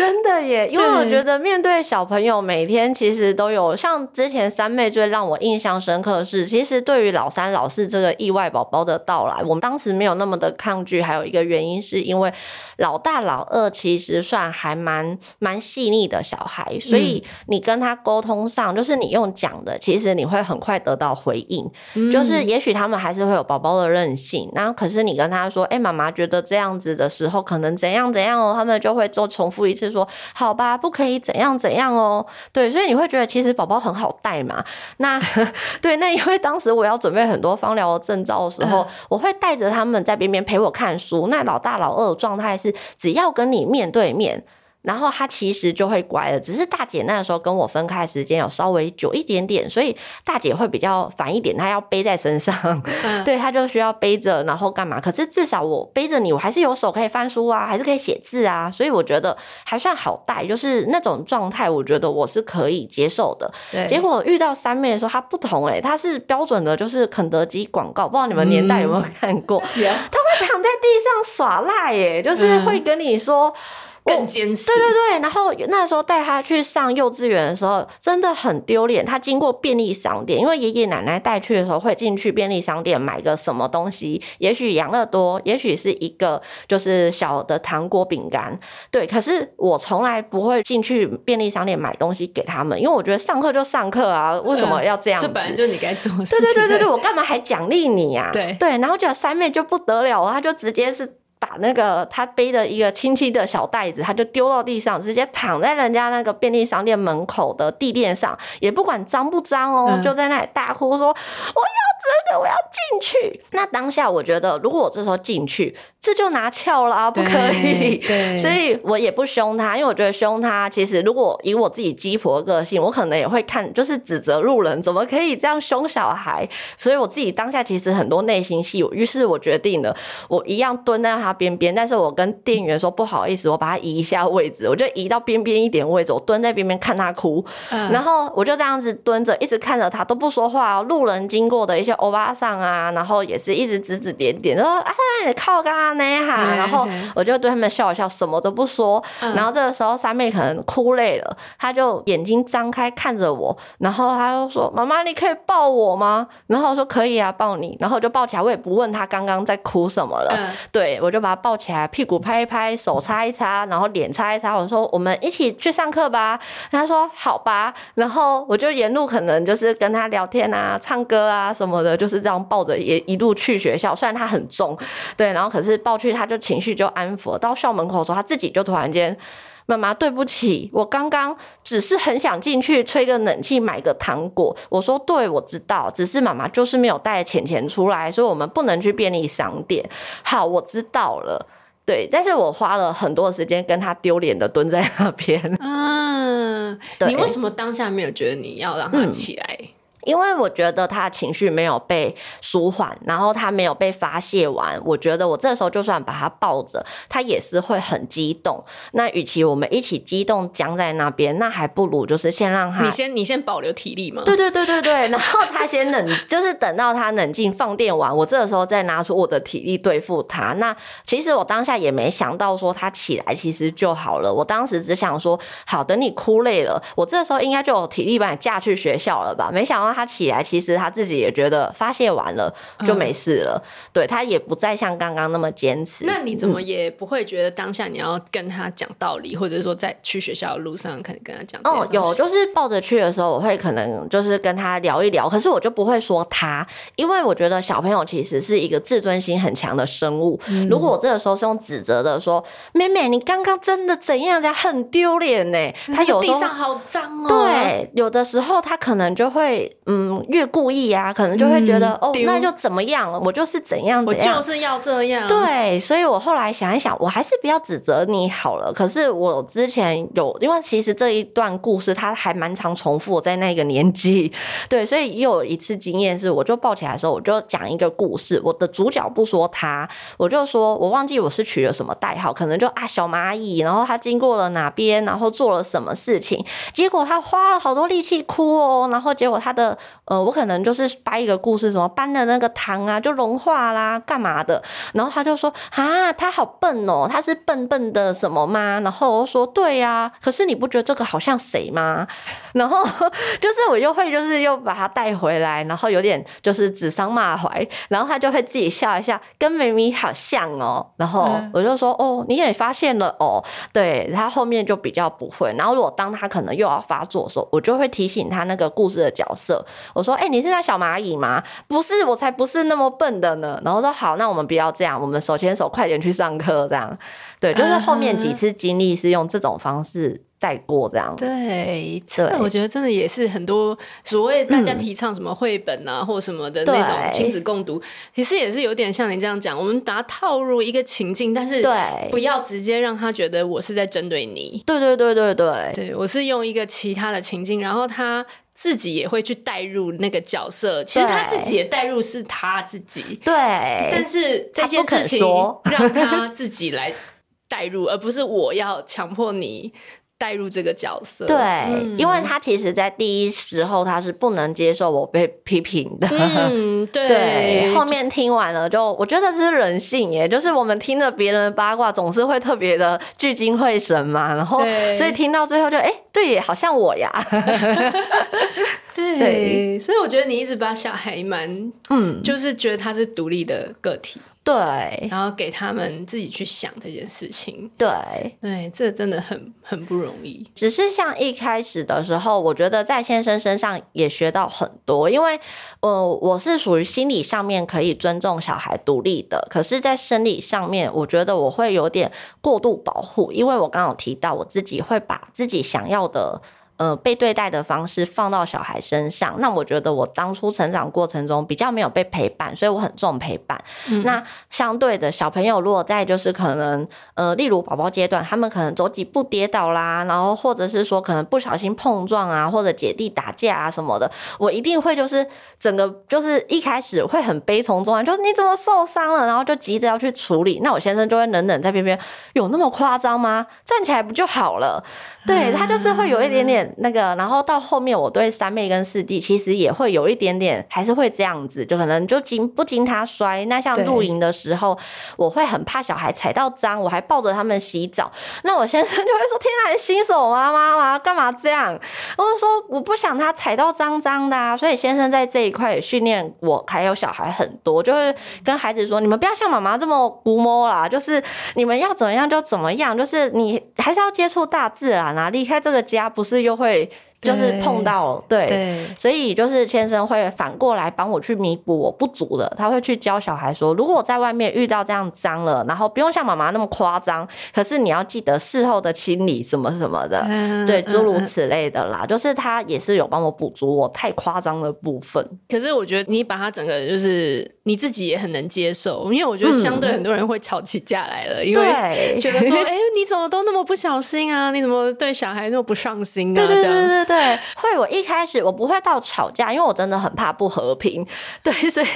S3: 真的耶，因为我觉得面对小朋友，每天其实都有像之前三妹最让我印象深刻的是，其实对于老三、老四这个意外宝宝的到来，我们当时没有那么的抗拒。还有一个原因是因为老大、老二其实算还蛮蛮细腻的小孩，所以你跟他沟通上，就是你用讲的，其实你会很快得到回应。就是也许他们还是会有宝宝的任性，然后可是你跟他说：“哎，妈妈觉得这样子的时候，可能怎样怎样哦。”他们就会做重复一次。说好吧，不可以怎样怎样哦。对，所以你会觉得其实宝宝很好带嘛。那 <laughs> 对，那因为当时我要准备很多芳疗的证照的时候，嗯、我会带着他们在边边陪我看书。那老大老二的状态是，只要跟你面对面。然后他其实就会乖了，只是大姐那个时候跟我分开时间有稍微久一点点，所以大姐会比较烦一点，她要背在身上，嗯、<laughs> 对，她就需要背着，然后干嘛？可是至少我背着你，我还是有手可以翻书啊，还是可以写字啊，所以我觉得还算好带，就是那种状态，我觉得我是可以接受的。对，结果遇到三妹的时候，她不同哎、欸，她是标准的，就是肯德基广告，不知道你们年代有没有看过？她、嗯、会躺在地上耍赖耶，就是会跟你说。嗯
S2: 更坚持，
S3: 对对对。然后那时候带他去上幼稚园的时候，真的很丢脸。他经过便利商店，因为爷爷奶奶带去的时候会进去便利商店买个什么东西，也许养乐多，也许是一个就是小的糖果饼干。对，可是我从来不会进去便利商店买东西给他们，因为我觉得上课就上课啊，为什么要这样子？
S2: 这本来就你该做的事情。
S3: 对对对对对，<laughs> 我干嘛还奖励你呀？
S2: 对
S3: 对，然后就三妹就不得了，她就直接是。把那个他背的一个亲戚的小袋子，他就丢到地上，直接躺在人家那个便利商店门口的地垫上，也不管脏不脏哦，嗯、就在那里大哭说：“我要这个，我要进去。”那当下我觉得，如果我这时候进去，这就拿翘了啊，不可以。对，所以我也不凶他，因为我觉得凶他，其实如果以我自己鸡婆个性，我可能也会看，就是指责路人怎么可以这样凶小孩。所以我自己当下其实很多内心戏，于是我决定了，我一样蹲在他。边边，但是我跟店员说不好意思，我把它移一下位置，我就移到边边一点位置，我蹲在边边看他哭，然后我就这样子蹲着，一直看着他都不说话哦。路人经过的一些欧巴桑啊，然后也是一直指指点点，说哎，你靠干嘛呢哈，然后我就对他们笑一笑，什么都不说。嗯、然后这个时候三妹可能哭累了，她就眼睛张开看着我，然后她就说：“妈妈，你可以抱我吗？”然后我说：“可以啊，抱你。”然后我就抱起来，我也不问她刚刚在哭什么了，嗯、对我就。把她抱起来，屁股拍一拍，手擦一擦，然后脸擦一擦。我说：“我们一起去上课吧。”她说：“好吧。”然后我就沿路可能就是跟她聊天啊、唱歌啊什么的，就是这样抱着也一路去学校。虽然他很重，对，然后可是抱去他就情绪就安抚。到校门口的时候，他自己就突然间：“妈妈，对不起，我刚刚只是很想进去吹个冷气，买个糖果。”我说：“对，我知道，只是妈妈就是没有带钱钱出来，所以我们不能去便利商店。”好，我知道了。对，但是我花了很多的时间跟他丢脸的蹲在那边。
S2: 嗯，<laughs> 你为什么当下没有觉得你要让他起来？
S3: 因为我觉得他情绪没有被舒缓，然后他没有被发泄完。我觉得我这时候就算把他抱着，他也是会很激动。那与其我们一起激动僵在那边，那还不如就是先让他，
S2: 你先你先保留体力嘛。
S3: 对对对对对，然后他先冷，就是等到他冷静放电完，我这个时候再拿出我的体力对付他。那其实我当下也没想到说他起来其实就好了。我当时只想说，好，等你哭累了，我这时候应该就有体力把你架去学校了吧？没想到。他起来，其实他自己也觉得发泄完了就没事了，嗯、对，他也不再像刚刚那么坚持。
S2: 那你怎么也不会觉得当下你要跟他讲道理，嗯、或者说在去学校的路上可能跟他讲？
S3: 哦，有，就是抱着去的时候，我会可能就是跟他聊一聊，可是我就不会说他，因为我觉得小朋友其实是一个自尊心很强的生物。嗯、如果我这个时候是用指责的说，妹妹，你刚刚真的怎样的，很丢脸呢？他有
S2: 地上好脏哦。
S3: 对，有的时候他可能就会。嗯，越故意啊，可能就会觉得、嗯、哦，那就怎么样了？我就是怎样怎样，
S2: 我就是要这样。
S3: 对，所以我后来想一想，我还是不要指责你好了。可是我之前有，因为其实这一段故事它还蛮常重复在那个年纪，<laughs> 对，所以又有一次经验是，我就抱起来的时候，我就讲一个故事。我的主角不说他，我就说我忘记我是取了什么代号，可能就啊小蚂蚁，然后他经过了哪边，然后做了什么事情，结果他花了好多力气哭哦，然后结果他的。呃，我可能就是掰一个故事，什么搬的那个糖啊就融化啦，干嘛的？然后他就说啊，他好笨哦，他是笨笨的什么吗？然后我说对呀、啊，可是你不觉得这个好像谁吗？<laughs> 然后就是我又会就是又把他带回来，然后有点就是指桑骂槐，然后他就会自己笑一下，跟明明好像哦。然后我就说哦，你也发现了哦，对，他后面就比较不会。然后如果当他可能又要发作的时候，我就会提醒他那个故事的角色。我说：“哎、欸，你是那小蚂蚁吗？不是，我才不是那么笨的呢。”然后说：“好，那我们不要这样，我们手牵手，快点去上课。”这样，对，就是后面几次经历是用这种方式带过这样。
S2: 对，这我觉得真的也是很多所谓大家提倡什么绘本啊，或什么的那种亲子共读，其实也是有点像你这样讲，我们把它套入一个情境，但是对，不要直接让他觉得我是在针对你。
S3: 对对对对对，
S2: 对我是用一个其他的情境，然后他。自己也会去带入那个角色，其实他自己也带入是他自己，
S3: 对。
S2: 但是这件事情让他自己来带入，而不是我要强迫你。带入这个角色，
S3: 对，嗯、因为他其实，在第一时候他是不能接受我被批评的，
S2: 嗯，对。<laughs>
S3: 对，后面听完了，就我觉得这是人性耶，就是我们听着别人的八卦，总是会特别的聚精会神嘛，然后所以听到最后就哎、欸，对，好像我呀，<laughs>
S2: 对，对所以我觉得你一直把小孩蛮，嗯，就是觉得他是独立的个体。
S3: 对，
S2: 然后给他们自己去想这件事情。
S3: 对，
S2: 对，这真的很很不容易。
S3: 只是像一开始的时候，我觉得在先生身上也学到很多，因为呃，我是属于心理上面可以尊重小孩独立的，可是，在生理上面，我觉得我会有点过度保护，因为我刚刚有提到，我自己会把自己想要的。呃，被对待的方式放到小孩身上，那我觉得我当初成长过程中比较没有被陪伴，所以我很重陪伴。嗯、那相对的小朋友，如果在就是可能呃，例如宝宝阶段，他们可能走几步跌倒啦，然后或者是说可能不小心碰撞啊，或者姐弟打架啊什么的，我一定会就是整个就是一开始会很悲从中来，就是你怎么受伤了，然后就急着要去处理。那我先生就会冷冷在边边，有那么夸张吗？站起来不就好了？对，他就是会有一点点那个，然后到后面我对三妹跟四弟其实也会有一点点，还是会这样子，就可能就经不经他摔。那像露营的时候，我会很怕小孩踩到脏，我还抱着他们洗澡。那我先生 <laughs> 就会说：“天哪，你新手妈妈吗？干嘛这样？”我就说：“我不想他踩到脏脏的啊。”所以先生在这一块也训练我，还有小孩很多，就会跟孩子说：“你们不要像妈妈这么估摸啦，就是你们要怎么样就怎么样，就是你还是要接触大自然。”啊离开这个家，不是又会？就是碰到对，所以就是先生会反过来帮我去弥补我不足的，他会去教小孩说，如果我在外面遇到这样脏了，然后不用像妈妈那么夸张，可是你要记得事后的清理什么什么的，嗯、对，诸如此类的啦。嗯、就是他也是有帮我补足我太夸张的部分。
S2: 可是我觉得你把他整个就是你自己也很能接受，因为我觉得相对很多人会吵起架来了，嗯、因为觉得说，哎、欸，你怎么都那么不小心啊？你怎么对小孩那么不上心啊？
S3: 对对对对。对，会。我一开始我不会到吵架，因为我真的很怕不和平。<laughs> 对，所以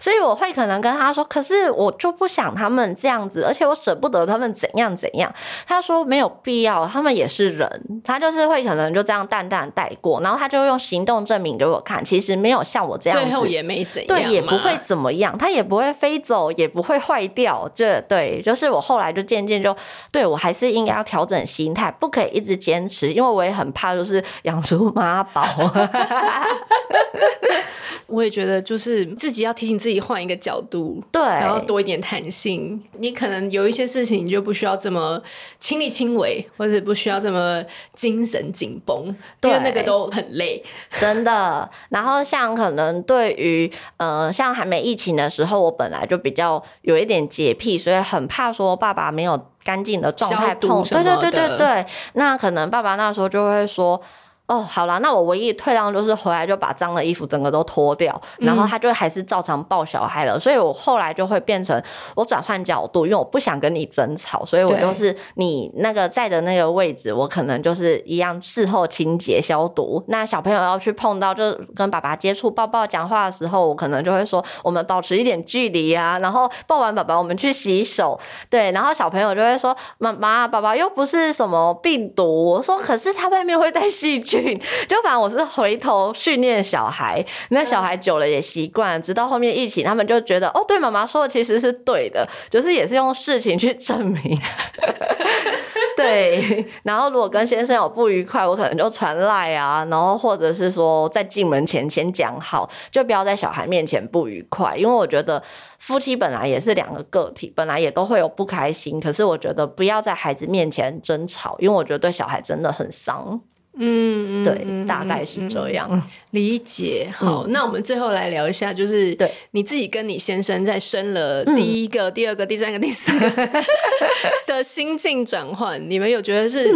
S3: 所以我会可能跟他说，可是我就不想他们这样子，而且我舍不得他们怎样怎样。他说没有必要，他们也是人。他就是会可能就这样淡淡带过，然后他就用行动证明给我看，其实没有像我这样子，
S2: 最后也没怎样，
S3: 对，也不会怎么样，他也不会飞走，也不会坏掉。这对，就是我后来就渐渐就对我还是应该要调整心态，不可以一直坚持，因为我也很怕就是养出妈宝。<laughs>
S2: 我也觉得，就是自己要提醒自己换一个角度，
S3: 对，
S2: 然后多一点弹性。你可能有一些事情，你就不需要这么亲力亲为，或者不需要这么精神紧绷，对，因为那个都很累，
S3: 真的。然后像可能对于呃，像还没疫情的时候，我本来就比较有一点洁癖，所以很怕说爸爸没有干净的状态碰。对对对对对，那可能爸爸那时候就会说。哦，好啦，那我唯一退让就是回来就把脏的衣服整个都脱掉，然后他就还是照常抱小孩了。嗯、所以我后来就会变成我转换角度，因为我不想跟你争吵，所以我就是你那个在的那个位置，我可能就是一样事后清洁消毒。那小朋友要去碰到，就跟爸爸接触、抱抱、讲话的时候，我可能就会说我们保持一点距离啊。然后抱完爸爸，我们去洗手。对，然后小朋友就会说妈妈，爸爸又不是什么病毒。我说可是他外面会带细菌。<laughs> 就反正我是回头训练小孩，那小孩久了也习惯，直到后面疫情，他们就觉得哦，对，妈妈说的其实是对的，就是也是用事情去证明。<laughs> 对，<laughs> 然后如果跟先生有不愉快，我可能就传赖啊，然后或者是说在进门前先讲好，就不要在小孩面前不愉快，因为我觉得夫妻本来也是两个个体，本来也都会有不开心，可是我觉得不要在孩子面前争吵，因为我觉得对小孩真的很伤。嗯，对，嗯、大概是这样。嗯、
S2: 理解。好，嗯、那我们最后来聊一下，就是对你自己跟你先生在生了第一个、嗯、第二个、第三个、第四个 <laughs> 的心境转换，你们有觉得是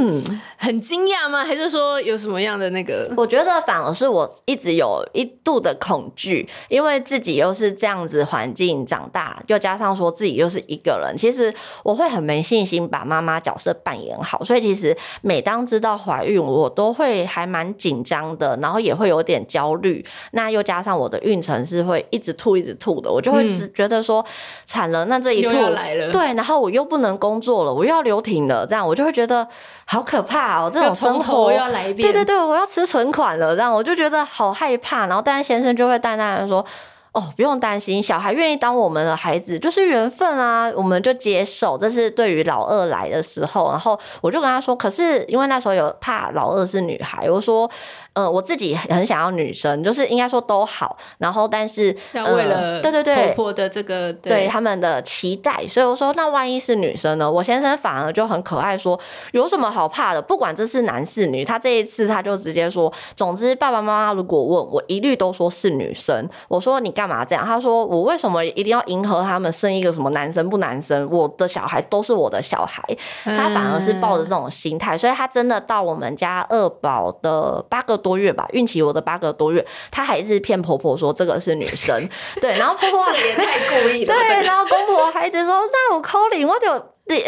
S2: 很惊讶吗？还是说有什么样的那个？
S3: 我觉得反而是我一直有一度的恐惧，因为自己又是这样子环境长大，又加上说自己又是一个人，其实我会很没信心把妈妈角色扮演好。所以其实每当知道怀孕，我都都会还蛮紧张的，然后也会有点焦虑。那又加上我的孕程是会一直吐一直吐的，我就会觉得说惨了，那这一吐
S2: 来了，
S3: 对，然后我又不能工作了，我又要留停了，这样我就会觉得好可怕哦。这种生活
S2: 又要来一遍，
S3: 对对对，我要吃存款了，这样我就觉得好害怕。然后，但是先生就会淡淡的说。哦，不用担心，小孩愿意当我们的孩子就是缘分啊，我们就接受。这是对于老二来的时候，然后我就跟他说，可是因为那时候有怕老二是女孩，我说。呃，我自己很想要女生，就是应该说都好。然后，但是
S2: 要为了对对对婆婆的这个对，
S3: 对，对他们的期待，所以我说那万一是女生呢？我先生反而就很可爱，说有什么好怕的？不管这是男是女，他这一次他就直接说，总之爸爸妈妈如果问我，一律都说是女生。我说你干嘛这样？他说我为什么一定要迎合他们生一个什么男生不男生？我的小孩都是我的小孩。他反而是抱着这种心态，所以他真的到我们家二宝的八个多月吧，孕期我的八个多月，她还是骗婆婆说这个是女生，<laughs> 对，然后婆婆
S2: 这也太故意了，
S3: 对，然后公婆还一直说那我扣你，我就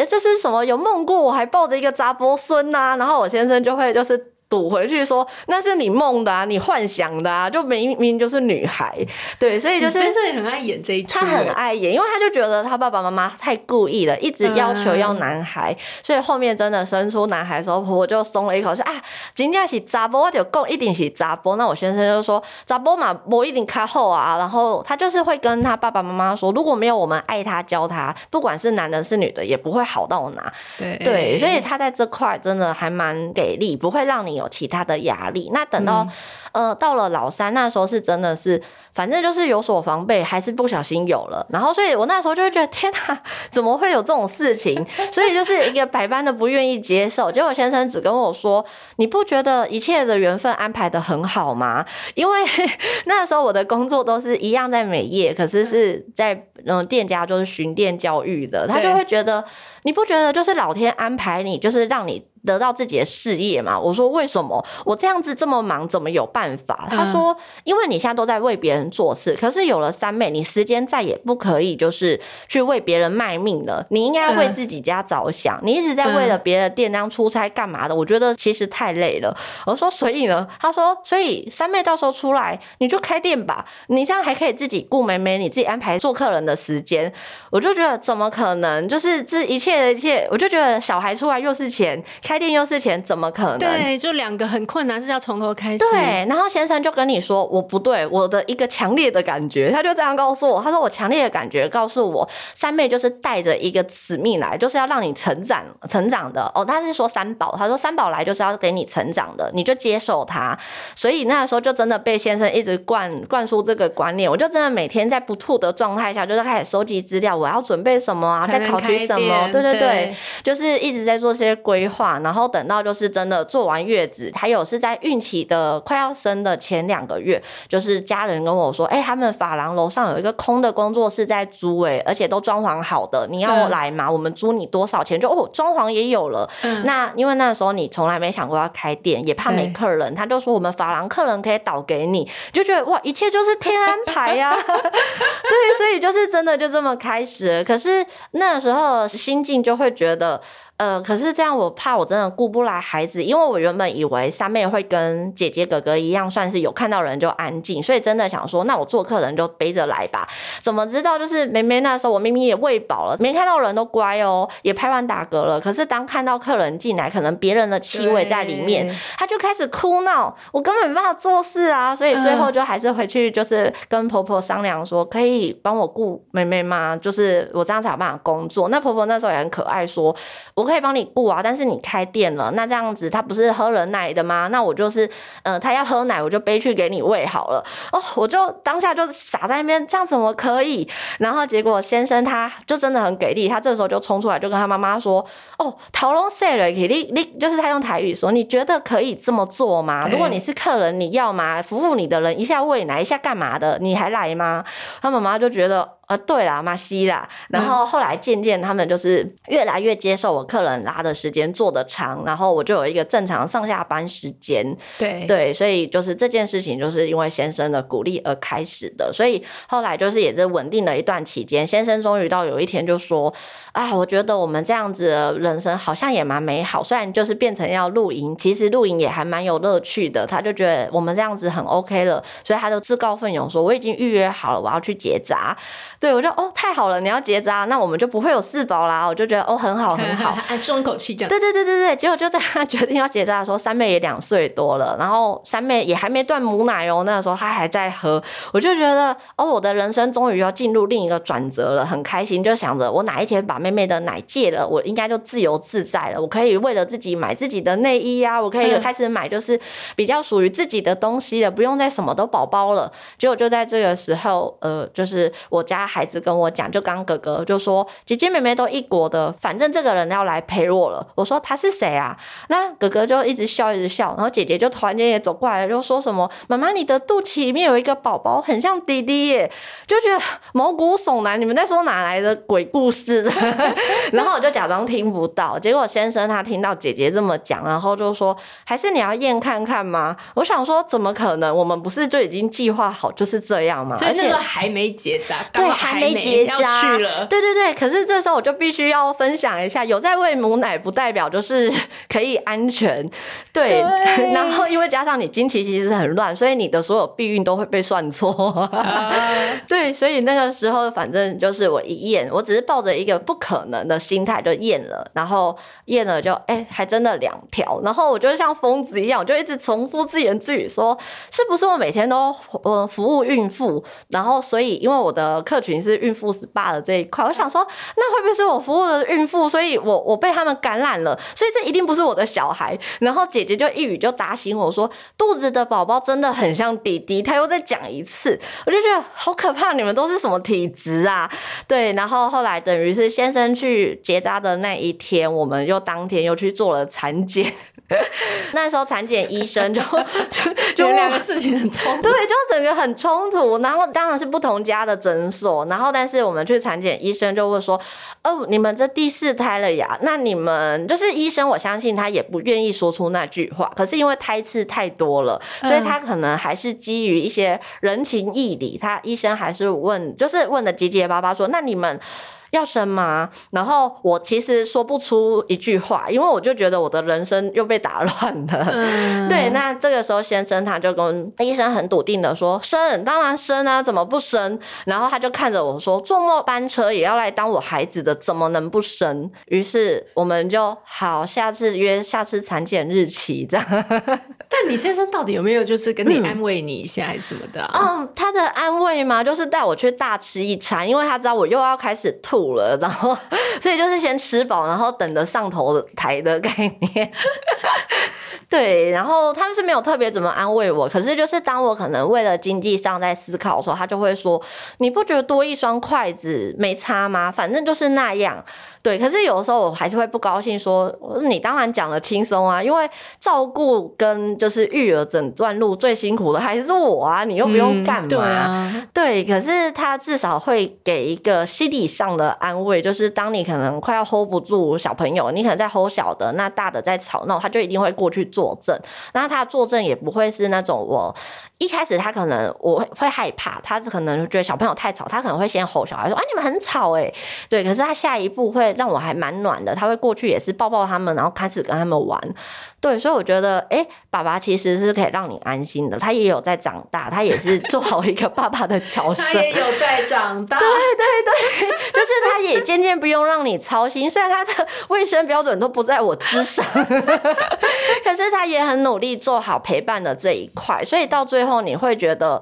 S3: 就是什么有梦过我还抱着一个杂波孙呐，然后我先生就会就是。堵回去说那是你梦的啊，你幻想的啊，就明明就是女孩，对，所以就是
S2: 先生也很爱演这一出，
S3: 他很爱演，因为他就觉得他爸爸妈妈太故意了，一直要求要男孩，嗯、所以后面真的生出男孩的时候，婆婆就松了一口气啊，今天是查甫，我就讲一定是查甫。那我先生就说查甫嘛，我一定开后啊，然后他就是会跟他爸爸妈妈说，如果没有我们爱他教他，不管是男的是女的，也不会好到哪。对对，所以他在这块真的还蛮给力，不会让你。有其他的压力，那等到、嗯、呃到了老三那时候是真的是，反正就是有所防备，还是不小心有了，然后所以我那时候就会觉得天哪，<laughs> 怎么会有这种事情？所以就是一个百般的不愿意接受。结果先生只跟我说：“你不觉得一切的缘分安排的很好吗？”因为 <laughs> 那时候我的工作都是一样在美业，可是是在嗯店家就是巡店教育的，他就会觉得。你不觉得就是老天安排你，就是让你得到自己的事业嘛。我说为什么我这样子这么忙，怎么有办法？他说，因为你现在都在为别人做事，可是有了三妹，你时间再也不可以就是去为别人卖命了。你应该为自己家着想。你一直在为了别的店当出差干嘛的？我觉得其实太累了。我说，所以呢？他说，所以三妹到时候出来，你就开店吧。你这样还可以自己顾美美，你自己安排做客人的时间。我就觉得怎么可能？就是这一切的一切，我就觉得小孩出来又是钱，开店又是钱，怎么可能？
S2: 对，就两个很困难，是要从头开始。
S3: 对，然后先生就跟你说，我不对，我的一个强烈的感觉，他就这样告诉我，他说我强烈的感觉告诉我，三妹就是带着一个使命来，就是要让你成长、成长的。哦，他是说三宝，他说三宝来就是要给你成长的，你就接受他。所以那个时候就真的被先生一直灌灌输这个观念，我就真的每天在不吐的状态下，就是开始收集资料，我要准备什么啊，在考取什么？对对对，对，就是一直在做这些规划，然后等到就是真的做完月子，还有是在孕期的快要生的前两个月，就是家人跟我说，哎、欸，他们法廊楼上有一个空的工作室在租、欸，哎，而且都装潢好的，你要来吗？我们租你多少钱？就哦，装潢也有了。嗯、那因为那时候你从来没想过要开店，也怕没客人，他就说我们法廊客人可以导给你，就觉得哇，一切就是天安排呀、啊。<laughs> 对，所以就是真的就这么开始了。可是那时候心境就会觉得。呃，可是这样我怕我真的顾不来孩子，因为我原本以为三妹会跟姐姐哥哥一样，算是有看到人就安静，所以真的想说，那我做客人就背着来吧。怎么知道就是妹妹那时候我明明也喂饱了，没看到人都乖哦，也拍完打嗝了，可是当看到客人进来，可能别人的气味在里面，她就开始哭闹，我根本没办法做事啊，所以最后就还是回去就是跟婆婆商量说，可以帮我顾妹妹吗？就是我这样才有办法工作。那婆婆那时候也很可爱，说我。可以帮你顾啊，但是你开店了，那这样子他不是喝人奶的吗？那我就是，呃，他要喝奶，我就背去给你喂好了。哦，我就当下就傻在那边，这样怎么可以？然后结果先生他就真的很给力，他这时候就冲出来就跟他妈妈说：“哦，讨论谁了？你你就是他用台语说，你觉得可以这么做吗？如果你是客人，你要吗？服务你的人一下喂奶，一下干嘛的？你还来吗？”他妈妈就觉得。呃，对啦，马西啦，然后后来渐渐他们就是越来越接受我客人拉的时间做的长，然后我就有一个正常上下班时间。
S2: 对
S3: 对，所以就是这件事情就是因为先生的鼓励而开始的，所以后来就是也是稳定了一段期间，先生终于到有一天就说。啊，我觉得我们这样子的人生好像也蛮美好。虽然就是变成要露营，其实露营也还蛮有乐趣的。他就觉得我们这样子很 OK 了，所以他就自告奋勇说：“我已经预约好了，我要去结扎。”对，我就哦，太好了，你要结扎，那我们就不会有四宝啦。我就觉得哦，很好，<laughs> 很好，
S2: 哎松一口气这样。
S3: 对对对对对，结果就在他决定要结扎的时候，三妹也两岁多了，然后三妹也还没断母奶哦。那个时候她还在喝，我就觉得哦，我的人生终于要进入另一个转折了，很开心，就想着我哪一天把妹。妹妹的奶戒了，我应该就自由自在了。我可以为了自己买自己的内衣呀、啊，我可以开始买就是比较属于自己的东西了，不用再什么都宝宝了。结果就在这个时候，呃，就是我家孩子跟我讲，就刚哥哥就说姐姐妹妹都异国的，反正这个人要来陪我了。我说他是谁啊？那哥哥就一直笑一直笑，然后姐姐就突然间也走过来了，就说什么妈妈，你的肚脐里面有一个宝宝，很像弟弟耶，就觉得毛骨悚然。你们在说哪来的鬼故事？<laughs> 然后我就假装听不到，结果先生他听到姐姐这么讲，然后就说：“还是你要验看看吗？”我想说：“怎么可能？我们不是就已经计划好就是这样吗？”
S2: 所以那时候还没
S3: 结扎，对，还没
S2: 结扎。
S3: 对对对，可是这时候我就必须要分享一下，有在喂母奶不代表就是 <laughs> 可以安全。对，对然后因为加上你经期其实很乱，所以你的所有避孕都会被算错。Uh... <laughs> 对，所以那个时候反正就是我一验，我只是抱着一个不可能的心态就验了，然后验了就哎、欸，还真的两条，然后我就像疯子一样，我就一直重复自言自语说，是不是我每天都呃服务孕妇，然后所以因为我的客群是孕妇 SPA 的这一块，我想说那会不会是我服务的孕妇，所以我我被他们感染了，所以这一定不是我的小孩。然后姐姐就一语就打醒我说，肚子的宝宝真的很像弟弟，她又再讲一次，我就觉得好可怕，你们都是什么体质啊？对，然后后来等于是先生去结扎的那一天，我们又当天又去做了产检。<laughs> 那时候产检医生 <laughs> 就就
S2: 就两个事情很冲突，
S3: 对，就整个很冲突。然后当然是不同家的诊所，然后但是我们去产检，医生就会说：“哦，你们这第四胎了呀？那你们就是医生，我相信他也不愿意说出那句话。可是因为胎次太多了，所以他可能还是基于一些人情义理，他医生还是问，就是问的结结巴巴说：那你们。”要生吗？然后我其实说不出一句话，因为我就觉得我的人生又被打乱了。嗯、<laughs> 对，那这个时候先生他就跟医生很笃定的说：“生，当然生啊，怎么不生？”然后他就看着我说：“坐末班车也要来当我孩子的，怎么能不生？”于是我们就好，下次约下次产检日期这样。<laughs>
S2: 但你先生到底有没有就是跟你安慰你一下还是什么的、啊？
S3: 嗯，<laughs> 他的安慰嘛，就是带我去大吃一餐，因为他知道我又要开始吐。了，然后所以就是先吃饱，然后等着上头台的概念。<laughs> 对，然后他们是没有特别怎么安慰我，可是就是当我可能为了经济上在思考的时候，他就会说：“你不觉得多一双筷子没差吗？反正就是那样。”对，可是有的时候我还是会不高兴，说你当然讲的轻松啊，因为照顾跟就是育儿整段路最辛苦的还是我啊，你又不用干嘛？嗯、对啊，对，可是他至少会给一个心理上的安慰，就是当你可能快要 hold 不住小朋友，你可能在 hold 小的，那大的在吵闹，他就一定会过去坐镇，那他作证也不会是那种我。一开始他可能我会害怕，他可能觉得小朋友太吵，他可能会先吼小孩说：“啊，你们很吵哎！”对，可是他下一步会让我还蛮暖的，他会过去也是抱抱他们，然后开始跟他们玩。对，所以我觉得，哎、欸，爸爸其实是可以让你安心的，他也有在长大，他也是做好一个爸爸的角色，<laughs>
S2: 他也有在长大，
S3: 对对对，<laughs> 就是他也渐渐不用让你操心，虽然他的卫生标准都不在我之上，<laughs> 可是他也很努力做好陪伴的这一块，所以到最后你会觉得。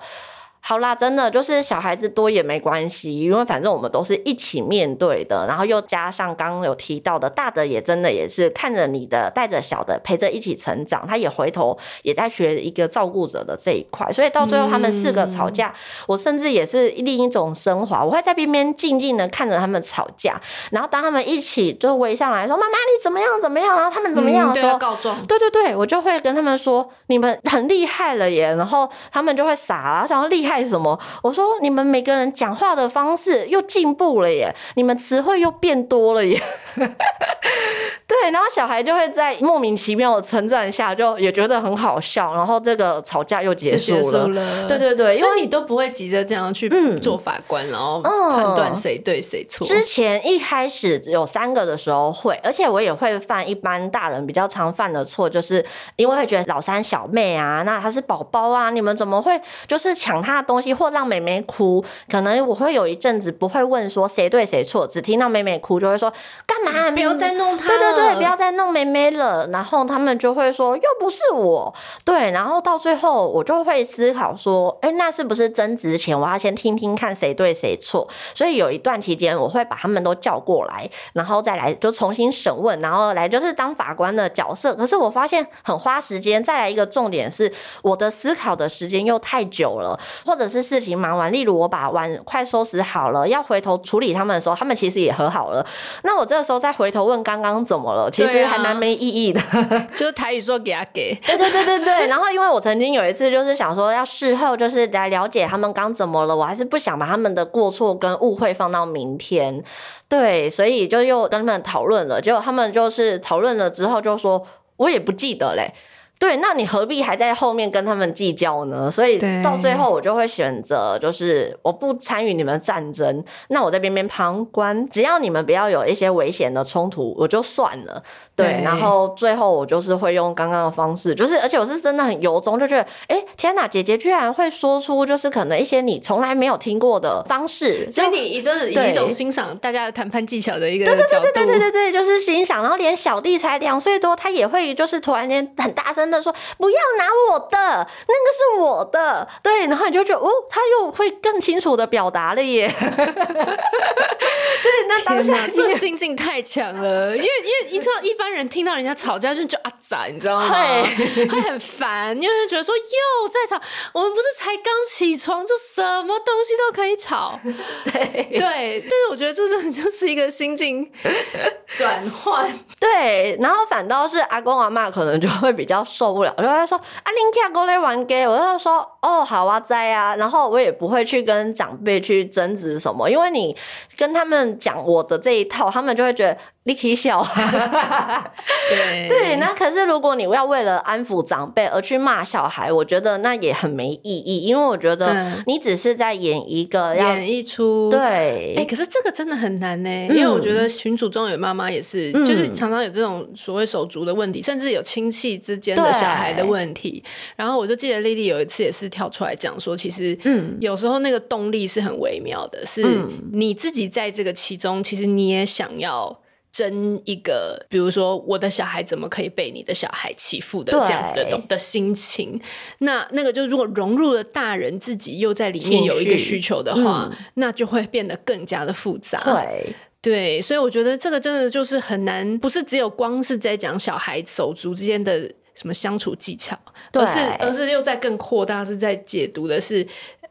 S3: 好啦，真的就是小孩子多也没关系，因为反正我们都是一起面对的。然后又加上刚刚有提到的，大的也真的也是看着你的，带着小的陪着一起成长，他也回头也在学一个照顾者的这一块。所以到最后他们四个吵架，嗯、我甚至也是另一种升华。我会在边边静静的看着他们吵架，然后当他们一起就围上来说：“妈妈，你怎么样？怎么样？”然后他们怎么样？说、嗯、告状。对对对，我就会跟他们说：“你们很厉害了耶！”然后他们就会傻了，想要厉害。干什么？我说你们每个人讲话的方式又进步了耶，你们词汇又变多了耶。<laughs> 对，然后小孩就会在莫名其妙的称赞下，就也觉得很好笑，然后这个吵架又结束了。束了。对对对，
S2: 因为你都不会急着这样去做法官，嗯、然后判断谁对谁错。
S3: 之前一开始有三个的时候会，而且我也会犯一般大人比较常犯的错，就是因为会觉得老三小妹啊，那她是宝宝啊，你们怎么会就是抢她的东西或让妹妹哭？可能我会有一阵子不会问说谁对谁错，只听到妹妹哭就会说干嘛？
S2: 不要再弄她。
S3: 对对对，不要再弄妹妹了。然后他们就会说又不是我。对，然后到最后我就会思考说，哎，那是不是争执前我要先听听看谁对谁错？所以有一段期间我会把他们都叫过来，然后再来就重新审问，然后来就是当法官的角色。可是我发现很花时间。再来一个重点是，我的思考的时间又太久了，或者是事情忙完，例如我把碗快收拾好了，要回头处理他们的时候，他们其实也和好了。那我这个时候再回头问刚刚怎么了，其实还蛮没意义的。
S2: 啊、<laughs> <laughs> 就是台语说给他给，
S3: 对对对对对。然后因为我曾经有一次就是想说要事后就是来了解他们刚怎么了，我还是不想把他们的过错跟误会放到明天。对，所以就又跟他们讨论了，结果他们就是讨论了之后就说，我也不记得嘞。对，那你何必还在后面跟他们计较呢？所以到最后，我就会选择，就是我不参与你们战争，那我在边边旁观，只要你们不要有一些危险的冲突，我就算了。对，然后最后我就是会用刚刚的方式，就是而且我是真的很由衷，就觉得，哎，天哪，姐姐居然会说出就是可能一些你从来没有听过的方式，<laughs>
S2: 所以你就是以一种欣赏大家的谈判技巧的一个对，
S3: 对对对对对对，就是欣赏。然后连小弟才两岁多，他也会就是突然间很大声。声的说：“不要拿我的，那个是我的。”对，然后你就觉得哦，他又会更清楚的表达了耶。<laughs> 对，那当下
S2: 这心境太强了，因为因为你知道一般人听到人家吵架就就啊仔，你知道吗？会会很烦，因为觉得说又在吵，我们不是才刚起床，就什么东西都可以吵。
S3: 对
S2: 对，但是我觉得这真的就是一个心境转换。
S3: 对，然后反倒是阿公阿妈可能就会比较受不了，就会说啊，林家过来玩 gay，我就说哦，好啊，在啊，然后我也不会去跟长辈去争执什么，因为你跟他们讲我的这一套，他们就会觉得。你可以笑，<laughs>
S2: 对。
S3: 对，那可是如果你要为了安抚长辈而去骂小孩，我觉得那也很没意义，因为我觉得你只是在演一个
S2: 演一出，
S3: 对，
S2: 哎、欸，可是这个真的很难呢，嗯、因为我觉得群组中有妈妈也是，嗯、就是常常有这种所谓手足的问题，甚至有亲戚之间的小孩的问题。然后我就记得丽丽有一次也是跳出来讲说，其实嗯，有时候那个动力是很微妙的，是你自己在这个其中，其实你也想要。争一个，比如说我的小孩怎么可以被你的小孩欺负的这样子的懂的心情，那那个就如果融入了大人自己又在里面有一个需求的话，嗯、那就会变得更加的复杂。
S3: 对
S2: 对，所以我觉得这个真的就是很难，不是只有光是在讲小孩手足之间的什么相处技巧，而是而是又在更扩大，是在解读的是。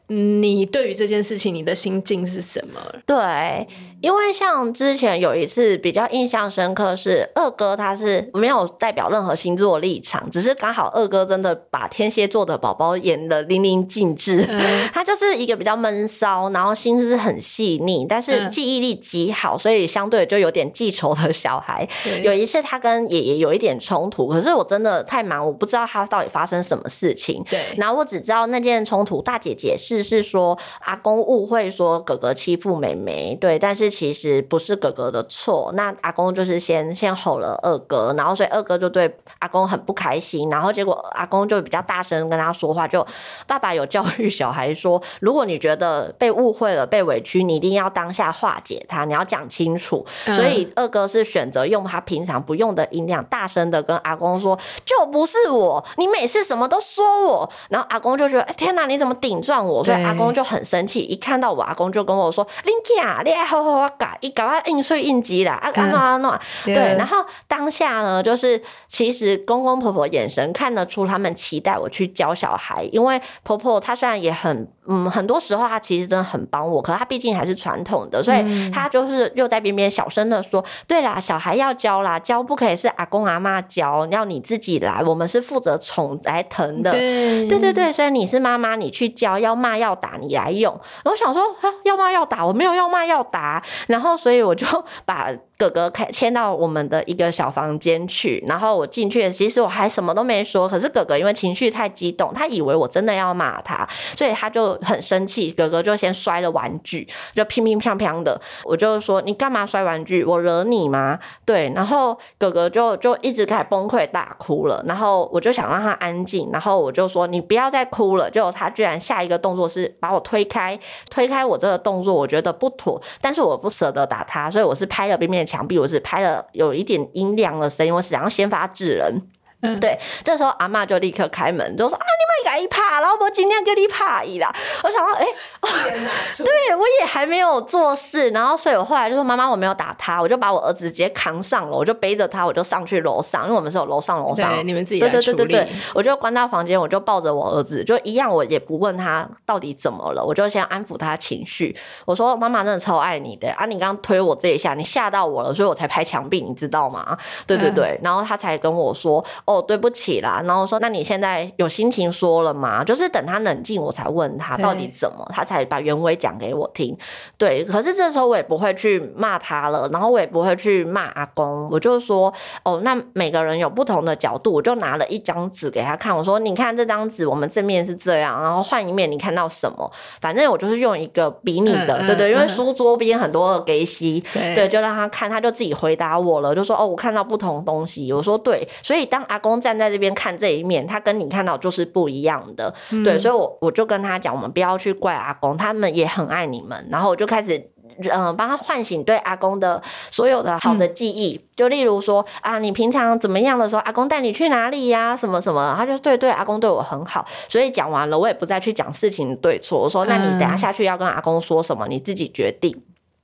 S2: 你对于这件事情，你的心境是什么？
S3: 对，因为像之前有一次比较印象深刻是二哥，他是没有代表任何星座立场，只是刚好二哥真的把天蝎座的宝宝演的淋漓尽致。嗯、<laughs> 他就是一个比较闷骚，然后心思很细腻，但是记忆力极好，所以相对就有点记仇的小孩。嗯、有一次他跟爷爷有一点冲突，可是我真的太忙，我不知道他到底发生什么事情。
S2: 对，
S3: 然后我只知道那件冲突，大姐解释。是说阿公误会说哥哥欺负妹妹，对，但是其实不是哥哥的错。那阿公就是先先吼了二哥，然后所以二哥就对阿公很不开心，然后结果阿公就比较大声跟他说话。就爸爸有教育小孩说，如果你觉得被误会了、被委屈，你一定要当下化解他，你要讲清楚。所以二哥是选择用他平常不用的音量，大声的跟阿公说：“就不是我，你每次什么都说我。”然后阿公就觉得：“哎，天哪，你怎么顶撞我？”所以阿公就很生气，一看到我，阿公就跟我说：“林家，你爱好好啊改，一搞啊应税应急啦，啊干嘛弄？”对，然后当下呢，就是其实公公婆婆眼神看得出他们期待我去教小孩，因为婆婆她虽然也很。嗯，很多时候他其实真的很帮我，可是他毕竟还是传统的，所以他就是又在边边小声的说：“嗯、对啦，小孩要教啦，教不可以是阿公阿妈教，要你自己来，我们是负责宠来疼的。对”对对对，所以你是妈妈，你去教，要骂要打你来用。我想说，要骂要打，我没有要骂要打，然后所以我就 <laughs> 把。哥哥开牵到我们的一个小房间去，然后我进去，其实我还什么都没说。可是哥哥因为情绪太激动，他以为我真的要骂他，所以他就很生气。哥哥就先摔了玩具，就乒乒乓乓的。我就说：“你干嘛摔玩具？我惹你吗？”对，然后哥哥就就一直开始崩溃大哭了。然后我就想让他安静，然后我就说：“你不要再哭了。”就他居然下一个动作是把我推开，推开我这个动作我觉得不妥，但是我不舍得打他，所以我是拍了边墙壁，我是拍了有一点音量的声音，我是想要先发制人。嗯，对，这时候阿嬷就立刻开门，就说啊，你们该怕，老婆今天给你怕一啦。我想到，哎、欸，<laughs> 对，我也还没有做事，然后所以我后来就说，妈妈，我没有打他，我就把我儿子直接扛上楼，我就背着他，我就上去楼上，因为我们是有楼上楼上，
S2: 对，你们自己。对对对对对，
S3: 我就关到房间，我就抱着我儿子，就一样，我也不问他到底怎么了，我就先安抚他情绪。我说，妈妈真的超爱你的啊，你刚刚推我这一下，你吓到我了，所以我才拍墙壁，你知道吗？对对对，嗯、然后他才跟我说。哦，对不起啦。然后说，那你现在有心情说了吗？就是等他冷静，我才问他到底怎么，他才把原委讲给我听。对，可是这时候我也不会去骂他了，然后我也不会去骂阿公，我就说，哦，那每个人有不同的角度，我就拿了一张纸给他看，我说，你看这张纸，我们正面是这样，然后换一面，你看到什么？反正我就是用一个比拟的，嗯、对对，因为书桌边很多的给息，对，对，就让他看，他就自己回答我了，就说，哦，我看到不同东西。我说对，所以当阿阿公站在这边看这一面，他跟你看到就是不一样的，嗯、对，所以我我就跟他讲，我们不要去怪阿公，他们也很爱你们。然后我就开始嗯、呃，帮他唤醒对阿公的所有的好的记忆。嗯、就例如说啊，你平常怎么样的时候，阿公带你去哪里呀？什么什么，他就对对，阿公对我很好。所以讲完了，我也不再去讲事情对错。我说，那你等下下去要跟阿公说什么，你自己决定。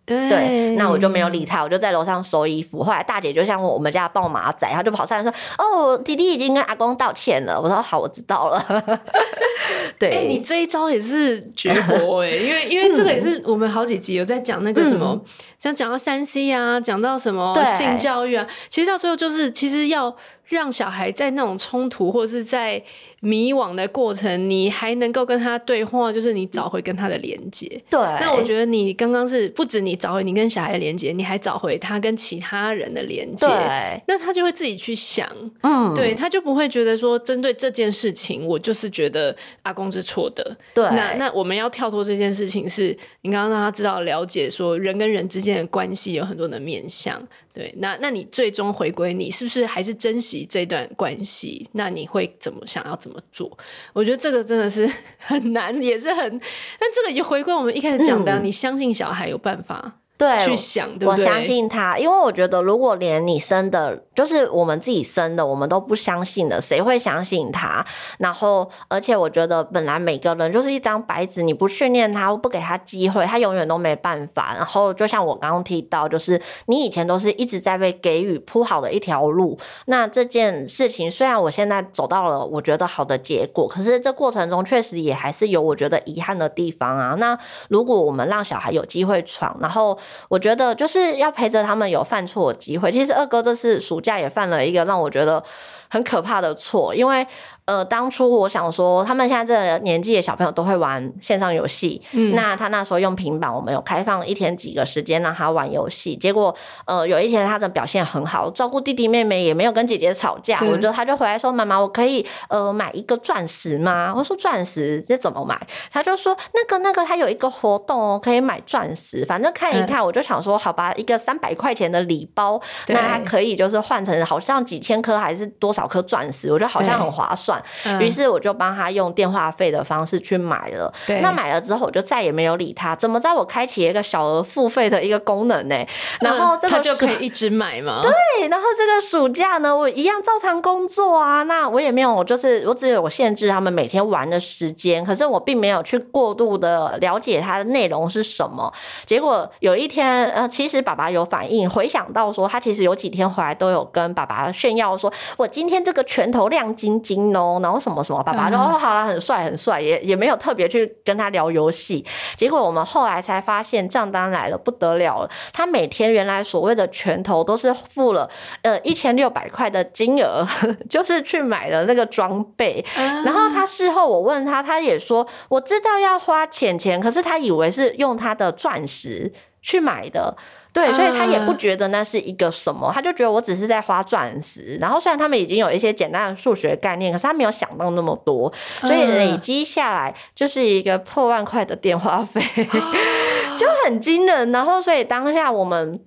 S2: 对，
S3: 对，那我就没有理他，我就在楼上收衣服。后来大姐就像我们家抱马仔，她就跑上来说：“哦，弟弟已经跟阿公道歉了。”我说：“好，我知道了。<laughs> ”对，
S2: 哎、欸，你这一招也是绝活哎，因为因为 <laughs> 这个也是我们好几集有在讲那个什么，嗯、像讲到三 C 啊，讲到什么性教育啊，其实到最后就是其实要让小孩在那种冲突或者是在。迷惘的过程，你还能够跟他对话，就是你找回跟他的连接。
S3: 对，
S2: 那我觉得你刚刚是不止你找回你跟小孩的连接，你还找回他跟其他人的连接。
S3: 对，
S2: 那他就会自己去想，
S3: 嗯，
S2: 对，他就不会觉得说针对这件事情，我就是觉得阿公是错的。
S3: 对，
S2: 那那我们要跳脱这件事情是，是你刚刚让他知道了解，说人跟人之间的关系有很多的面向。对，那那你最终回归，你是不是还是珍惜这段关系？那你会怎么想要怎么做？我觉得这个真的是很难，也是很，但这个也就回归我们一开始讲的，嗯，你相信小孩有办法。对，去想，对不对？
S3: 我相信他，因为我觉得，如果连你生的，就是我们自己生的，我们都不相信的，谁会相信他？然后，而且我觉得，本来每个人就是一张白纸，你不训练他，不给他机会，他永远都没办法。然后，就像我刚刚提到，就是你以前都是一直在被给予铺好的一条路。那这件事情，虽然我现在走到了我觉得好的结果，可是这过程中确实也还是有我觉得遗憾的地方啊。那如果我们让小孩有机会闯，然后我觉得就是要陪着他们有犯错的机会。其实二哥这次暑假也犯了一个让我觉得很可怕的错，因为。呃，当初我想说，他们现在这个年纪的小朋友都会玩线上游戏。嗯，那他那时候用平板，我们有开放一天几个时间让他玩游戏。结果，呃，有一天他的表现很好，照顾弟弟妹妹也没有跟姐姐吵架。嗯、我就他就回来说：“妈妈，我可以呃买一个钻石吗？”我说：“钻石这怎么买？”他就说：“那个那个，他有一个活动哦，可以买钻石。反正看一看。嗯”我就想说：“好吧，一个三百块钱的礼包，那还可以就是换成好像几千颗还是多少颗钻石？我觉得好像很划算。”于是我就帮他用电话费的方式去买了。对，那买了之后我就再也没有理他。怎么在？我开启一个小额付费的一个功能呢？然后这个
S2: 他就可以一直买吗？<laughs>
S3: 对。然后这个暑假呢，我一样照常工作啊。那我也没有，就是我只有限制他们每天玩的时间。可是我并没有去过度的了解它的内容是什么。结果有一天，呃，其实爸爸有反应，回想到说他其实有几天回来都有跟爸爸炫耀说，我今天这个拳头亮晶晶哦，然后。什么什么？爸爸说：“哦，好了，很帅，很帅。”也也没有特别去跟他聊游戏。结果我们后来才发现，账单来了，不得了了。他每天原来所谓的拳头都是付了呃一千六百块的金额，<laughs> 就是去买了那个装备。然后他事后我问他，他也说：“我知道要花钱钱，可是他以为是用他的钻石去买的。”对，所以他也不觉得那是一个什么，他就觉得我只是在花钻石。然后虽然他们已经有一些简单的数学概念，可是他没有想到那么多，所以累积下来就是一个破万块的电话费，<laughs> 就很惊人。然后所以当下我们。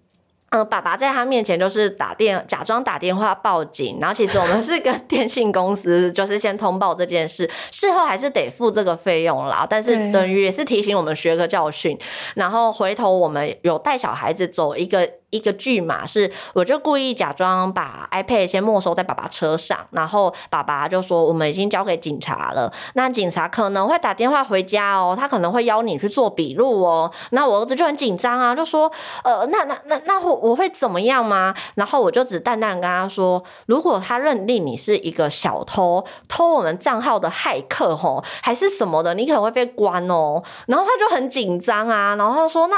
S3: 呃，爸爸在他面前就是打电，假装打电话报警，然后其实我们 <laughs> 是跟电信公司，就是先通报这件事，事后还是得付这个费用啦。但是等于也是提醒我们学个教训，然后回头我们有带小孩子走一个。一个剧码是，我就故意假装把 iPad 先没收在爸爸车上，然后爸爸就说我们已经交给警察了，那警察可能会打电话回家哦，他可能会邀你去做笔录哦。那我儿子就很紧张啊，就说呃，那那那那我我会怎么样吗？然后我就只淡淡跟他说，如果他认定你是一个小偷，偷我们账号的骇客吼，还是什么的，你可能会被关哦。然后他就很紧张啊，然后他说那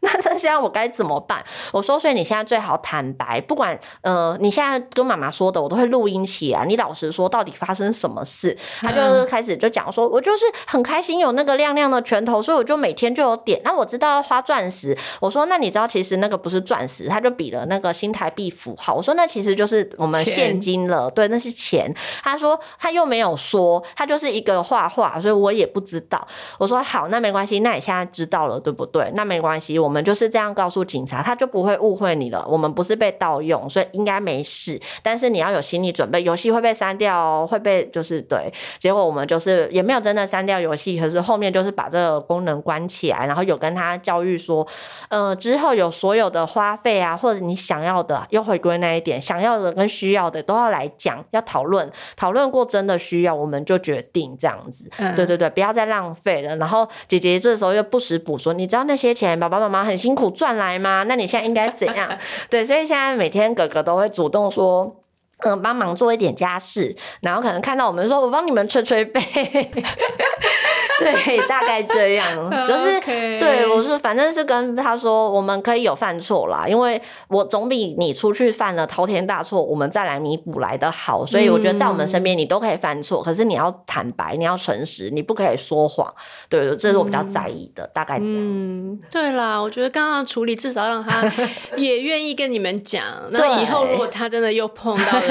S3: 那那现在我该怎么办？我。所以你现在最好坦白，不管呃，你现在跟妈妈说的，我都会录音起来。你老实说，到底发生什么事？他就开始就讲说，我就是很开心有那个亮亮的拳头，所以我就每天就有点。那我知道要花钻石，我说那你知道其实那个不是钻石，他就比了那个新台币符号。我说那其实就是我们现金了，对，那是钱。他说他又没有说，他就是一个画画，所以我也不知道。我说好，那没关系，那你现在知道了，对不对？那没关系，我们就是这样告诉警察，他就不会。会误会你了，我们不是被盗用，所以应该没事。但是你要有心理准备，游戏会被删掉哦，会被就是对。结果我们就是也没有真的删掉游戏，可是后面就是把这个功能关起来，然后有跟他教育说，呃，之后有所有的花费啊，或者你想要的，又回归那一点，想要的跟需要的都要来讲，要讨论，讨论过真的需要，我们就决定这样子。嗯、对对对，不要再浪费了。然后姐姐这时候又不时补说，你知道那些钱爸爸妈妈很辛苦赚来吗？那你现在应该该怎样？对，所以现在每天哥哥都会主动说。嗯，帮忙做一点家事，然后可能看到我们说，我帮你们吹吹背，<laughs> 对，大概这样，<laughs> 就是.对我说，反正是跟他说，我们可以有犯错啦，因为我总比你出去犯了滔天大错，我们再来弥补来的好，所以我觉得在我们身边你都可以犯错，嗯、可是你要坦白，你要诚实，你不可以说谎，对，这是我比较在意的，嗯、大概这样。嗯，
S2: 对啦，我觉得刚刚处理至少让他 <laughs> 也愿意跟你们讲，那以后如果他真的又碰到。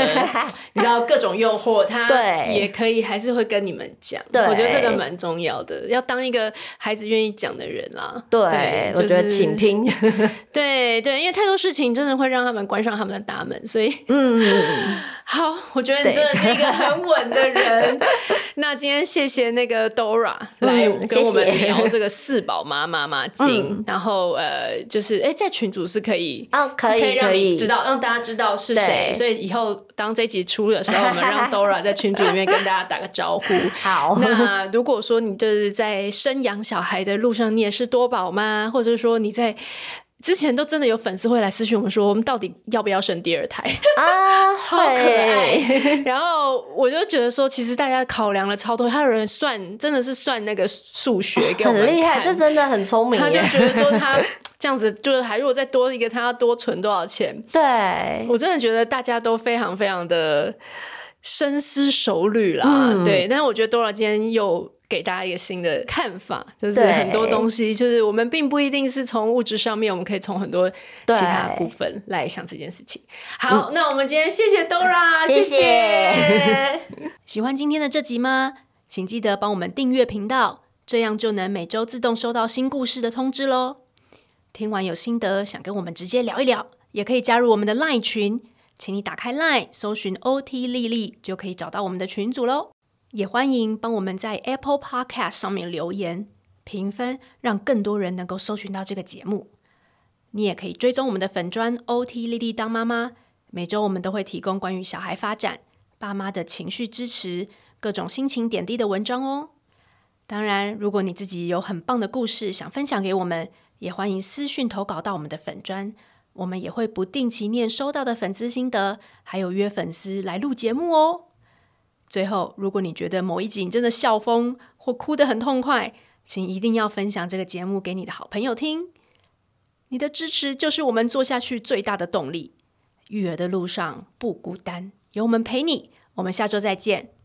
S2: 你知道各种诱惑，他也可以还是会跟你们讲。对，我觉得这个蛮重要的，要当一个孩子愿意讲的人啦。
S3: 对，对就是、我觉得倾听。<laughs>
S2: 对对，因为太多事情真的会让他们关上他们的大门，所以嗯，好，我觉得你真的是一个很稳的人。<laughs> 那今天谢谢那个 Dora 来跟我们聊这个四宝妈妈妈经，嗯、然后呃，就是哎，在群组是可以
S3: 哦，可以可以让你
S2: 知道，让大家知道是谁，所以以后。当这集出的时候，我们让 Dora 在群组里面跟大家打个招呼。<laughs>
S3: 好，
S2: 那如果说你就是在生养小孩的路上，你也是多宝妈，或者是说你在之前都真的有粉丝会来私讯我们说，我们到底要不要生第二胎 <laughs> 啊？超可爱。<laughs> 然后我就觉得说，其实大家考量了超多，还有人算真的是算那个数学给我们看，
S3: 很厉害，这真的很聪明。
S2: 他就觉得说他。这样子就是还如果再多一个，他要多存多少钱？
S3: 对，
S2: 我真的觉得大家都非常非常的深思熟虑啦。嗯、对，但是我觉得 Dora 今天又给大家一个新的看法，就是很多东西，就是我们并不一定是从物质上面，我们可以从很多其他部分来想这件事情。好，嗯、那我们今天谢谢 Dora，谢谢。谢谢 <laughs> 喜欢今天的这集吗？请记得帮我们订阅频道，这样就能每周自动收到新故事的通知喽。听完有心得，想跟我们直接聊一聊，也可以加入我们的 LINE 群，请你打开 LINE 搜寻 OT 丽丽，就可以找到我们的群组喽。也欢迎帮我们在 Apple Podcast 上面留言评分，让更多人能够搜寻到这个节目。你也可以追踪我们的粉专 OT 莉莉当妈妈，每周我们都会提供关于小孩发展、爸妈的情绪支持、各种心情点滴的文章哦。当然，如果你自己有很棒的故事想分享给我们，也欢迎私讯投稿到我们的粉专，我们也会不定期念收到的粉丝心得，还有约粉丝来录节目哦。最后，如果你觉得某一集你真的笑疯或哭得很痛快，请一定要分享这个节目给你的好朋友听。你的支持就是我们做下去最大的动力。育儿的路上不孤单，有我们陪你。我们下周再见。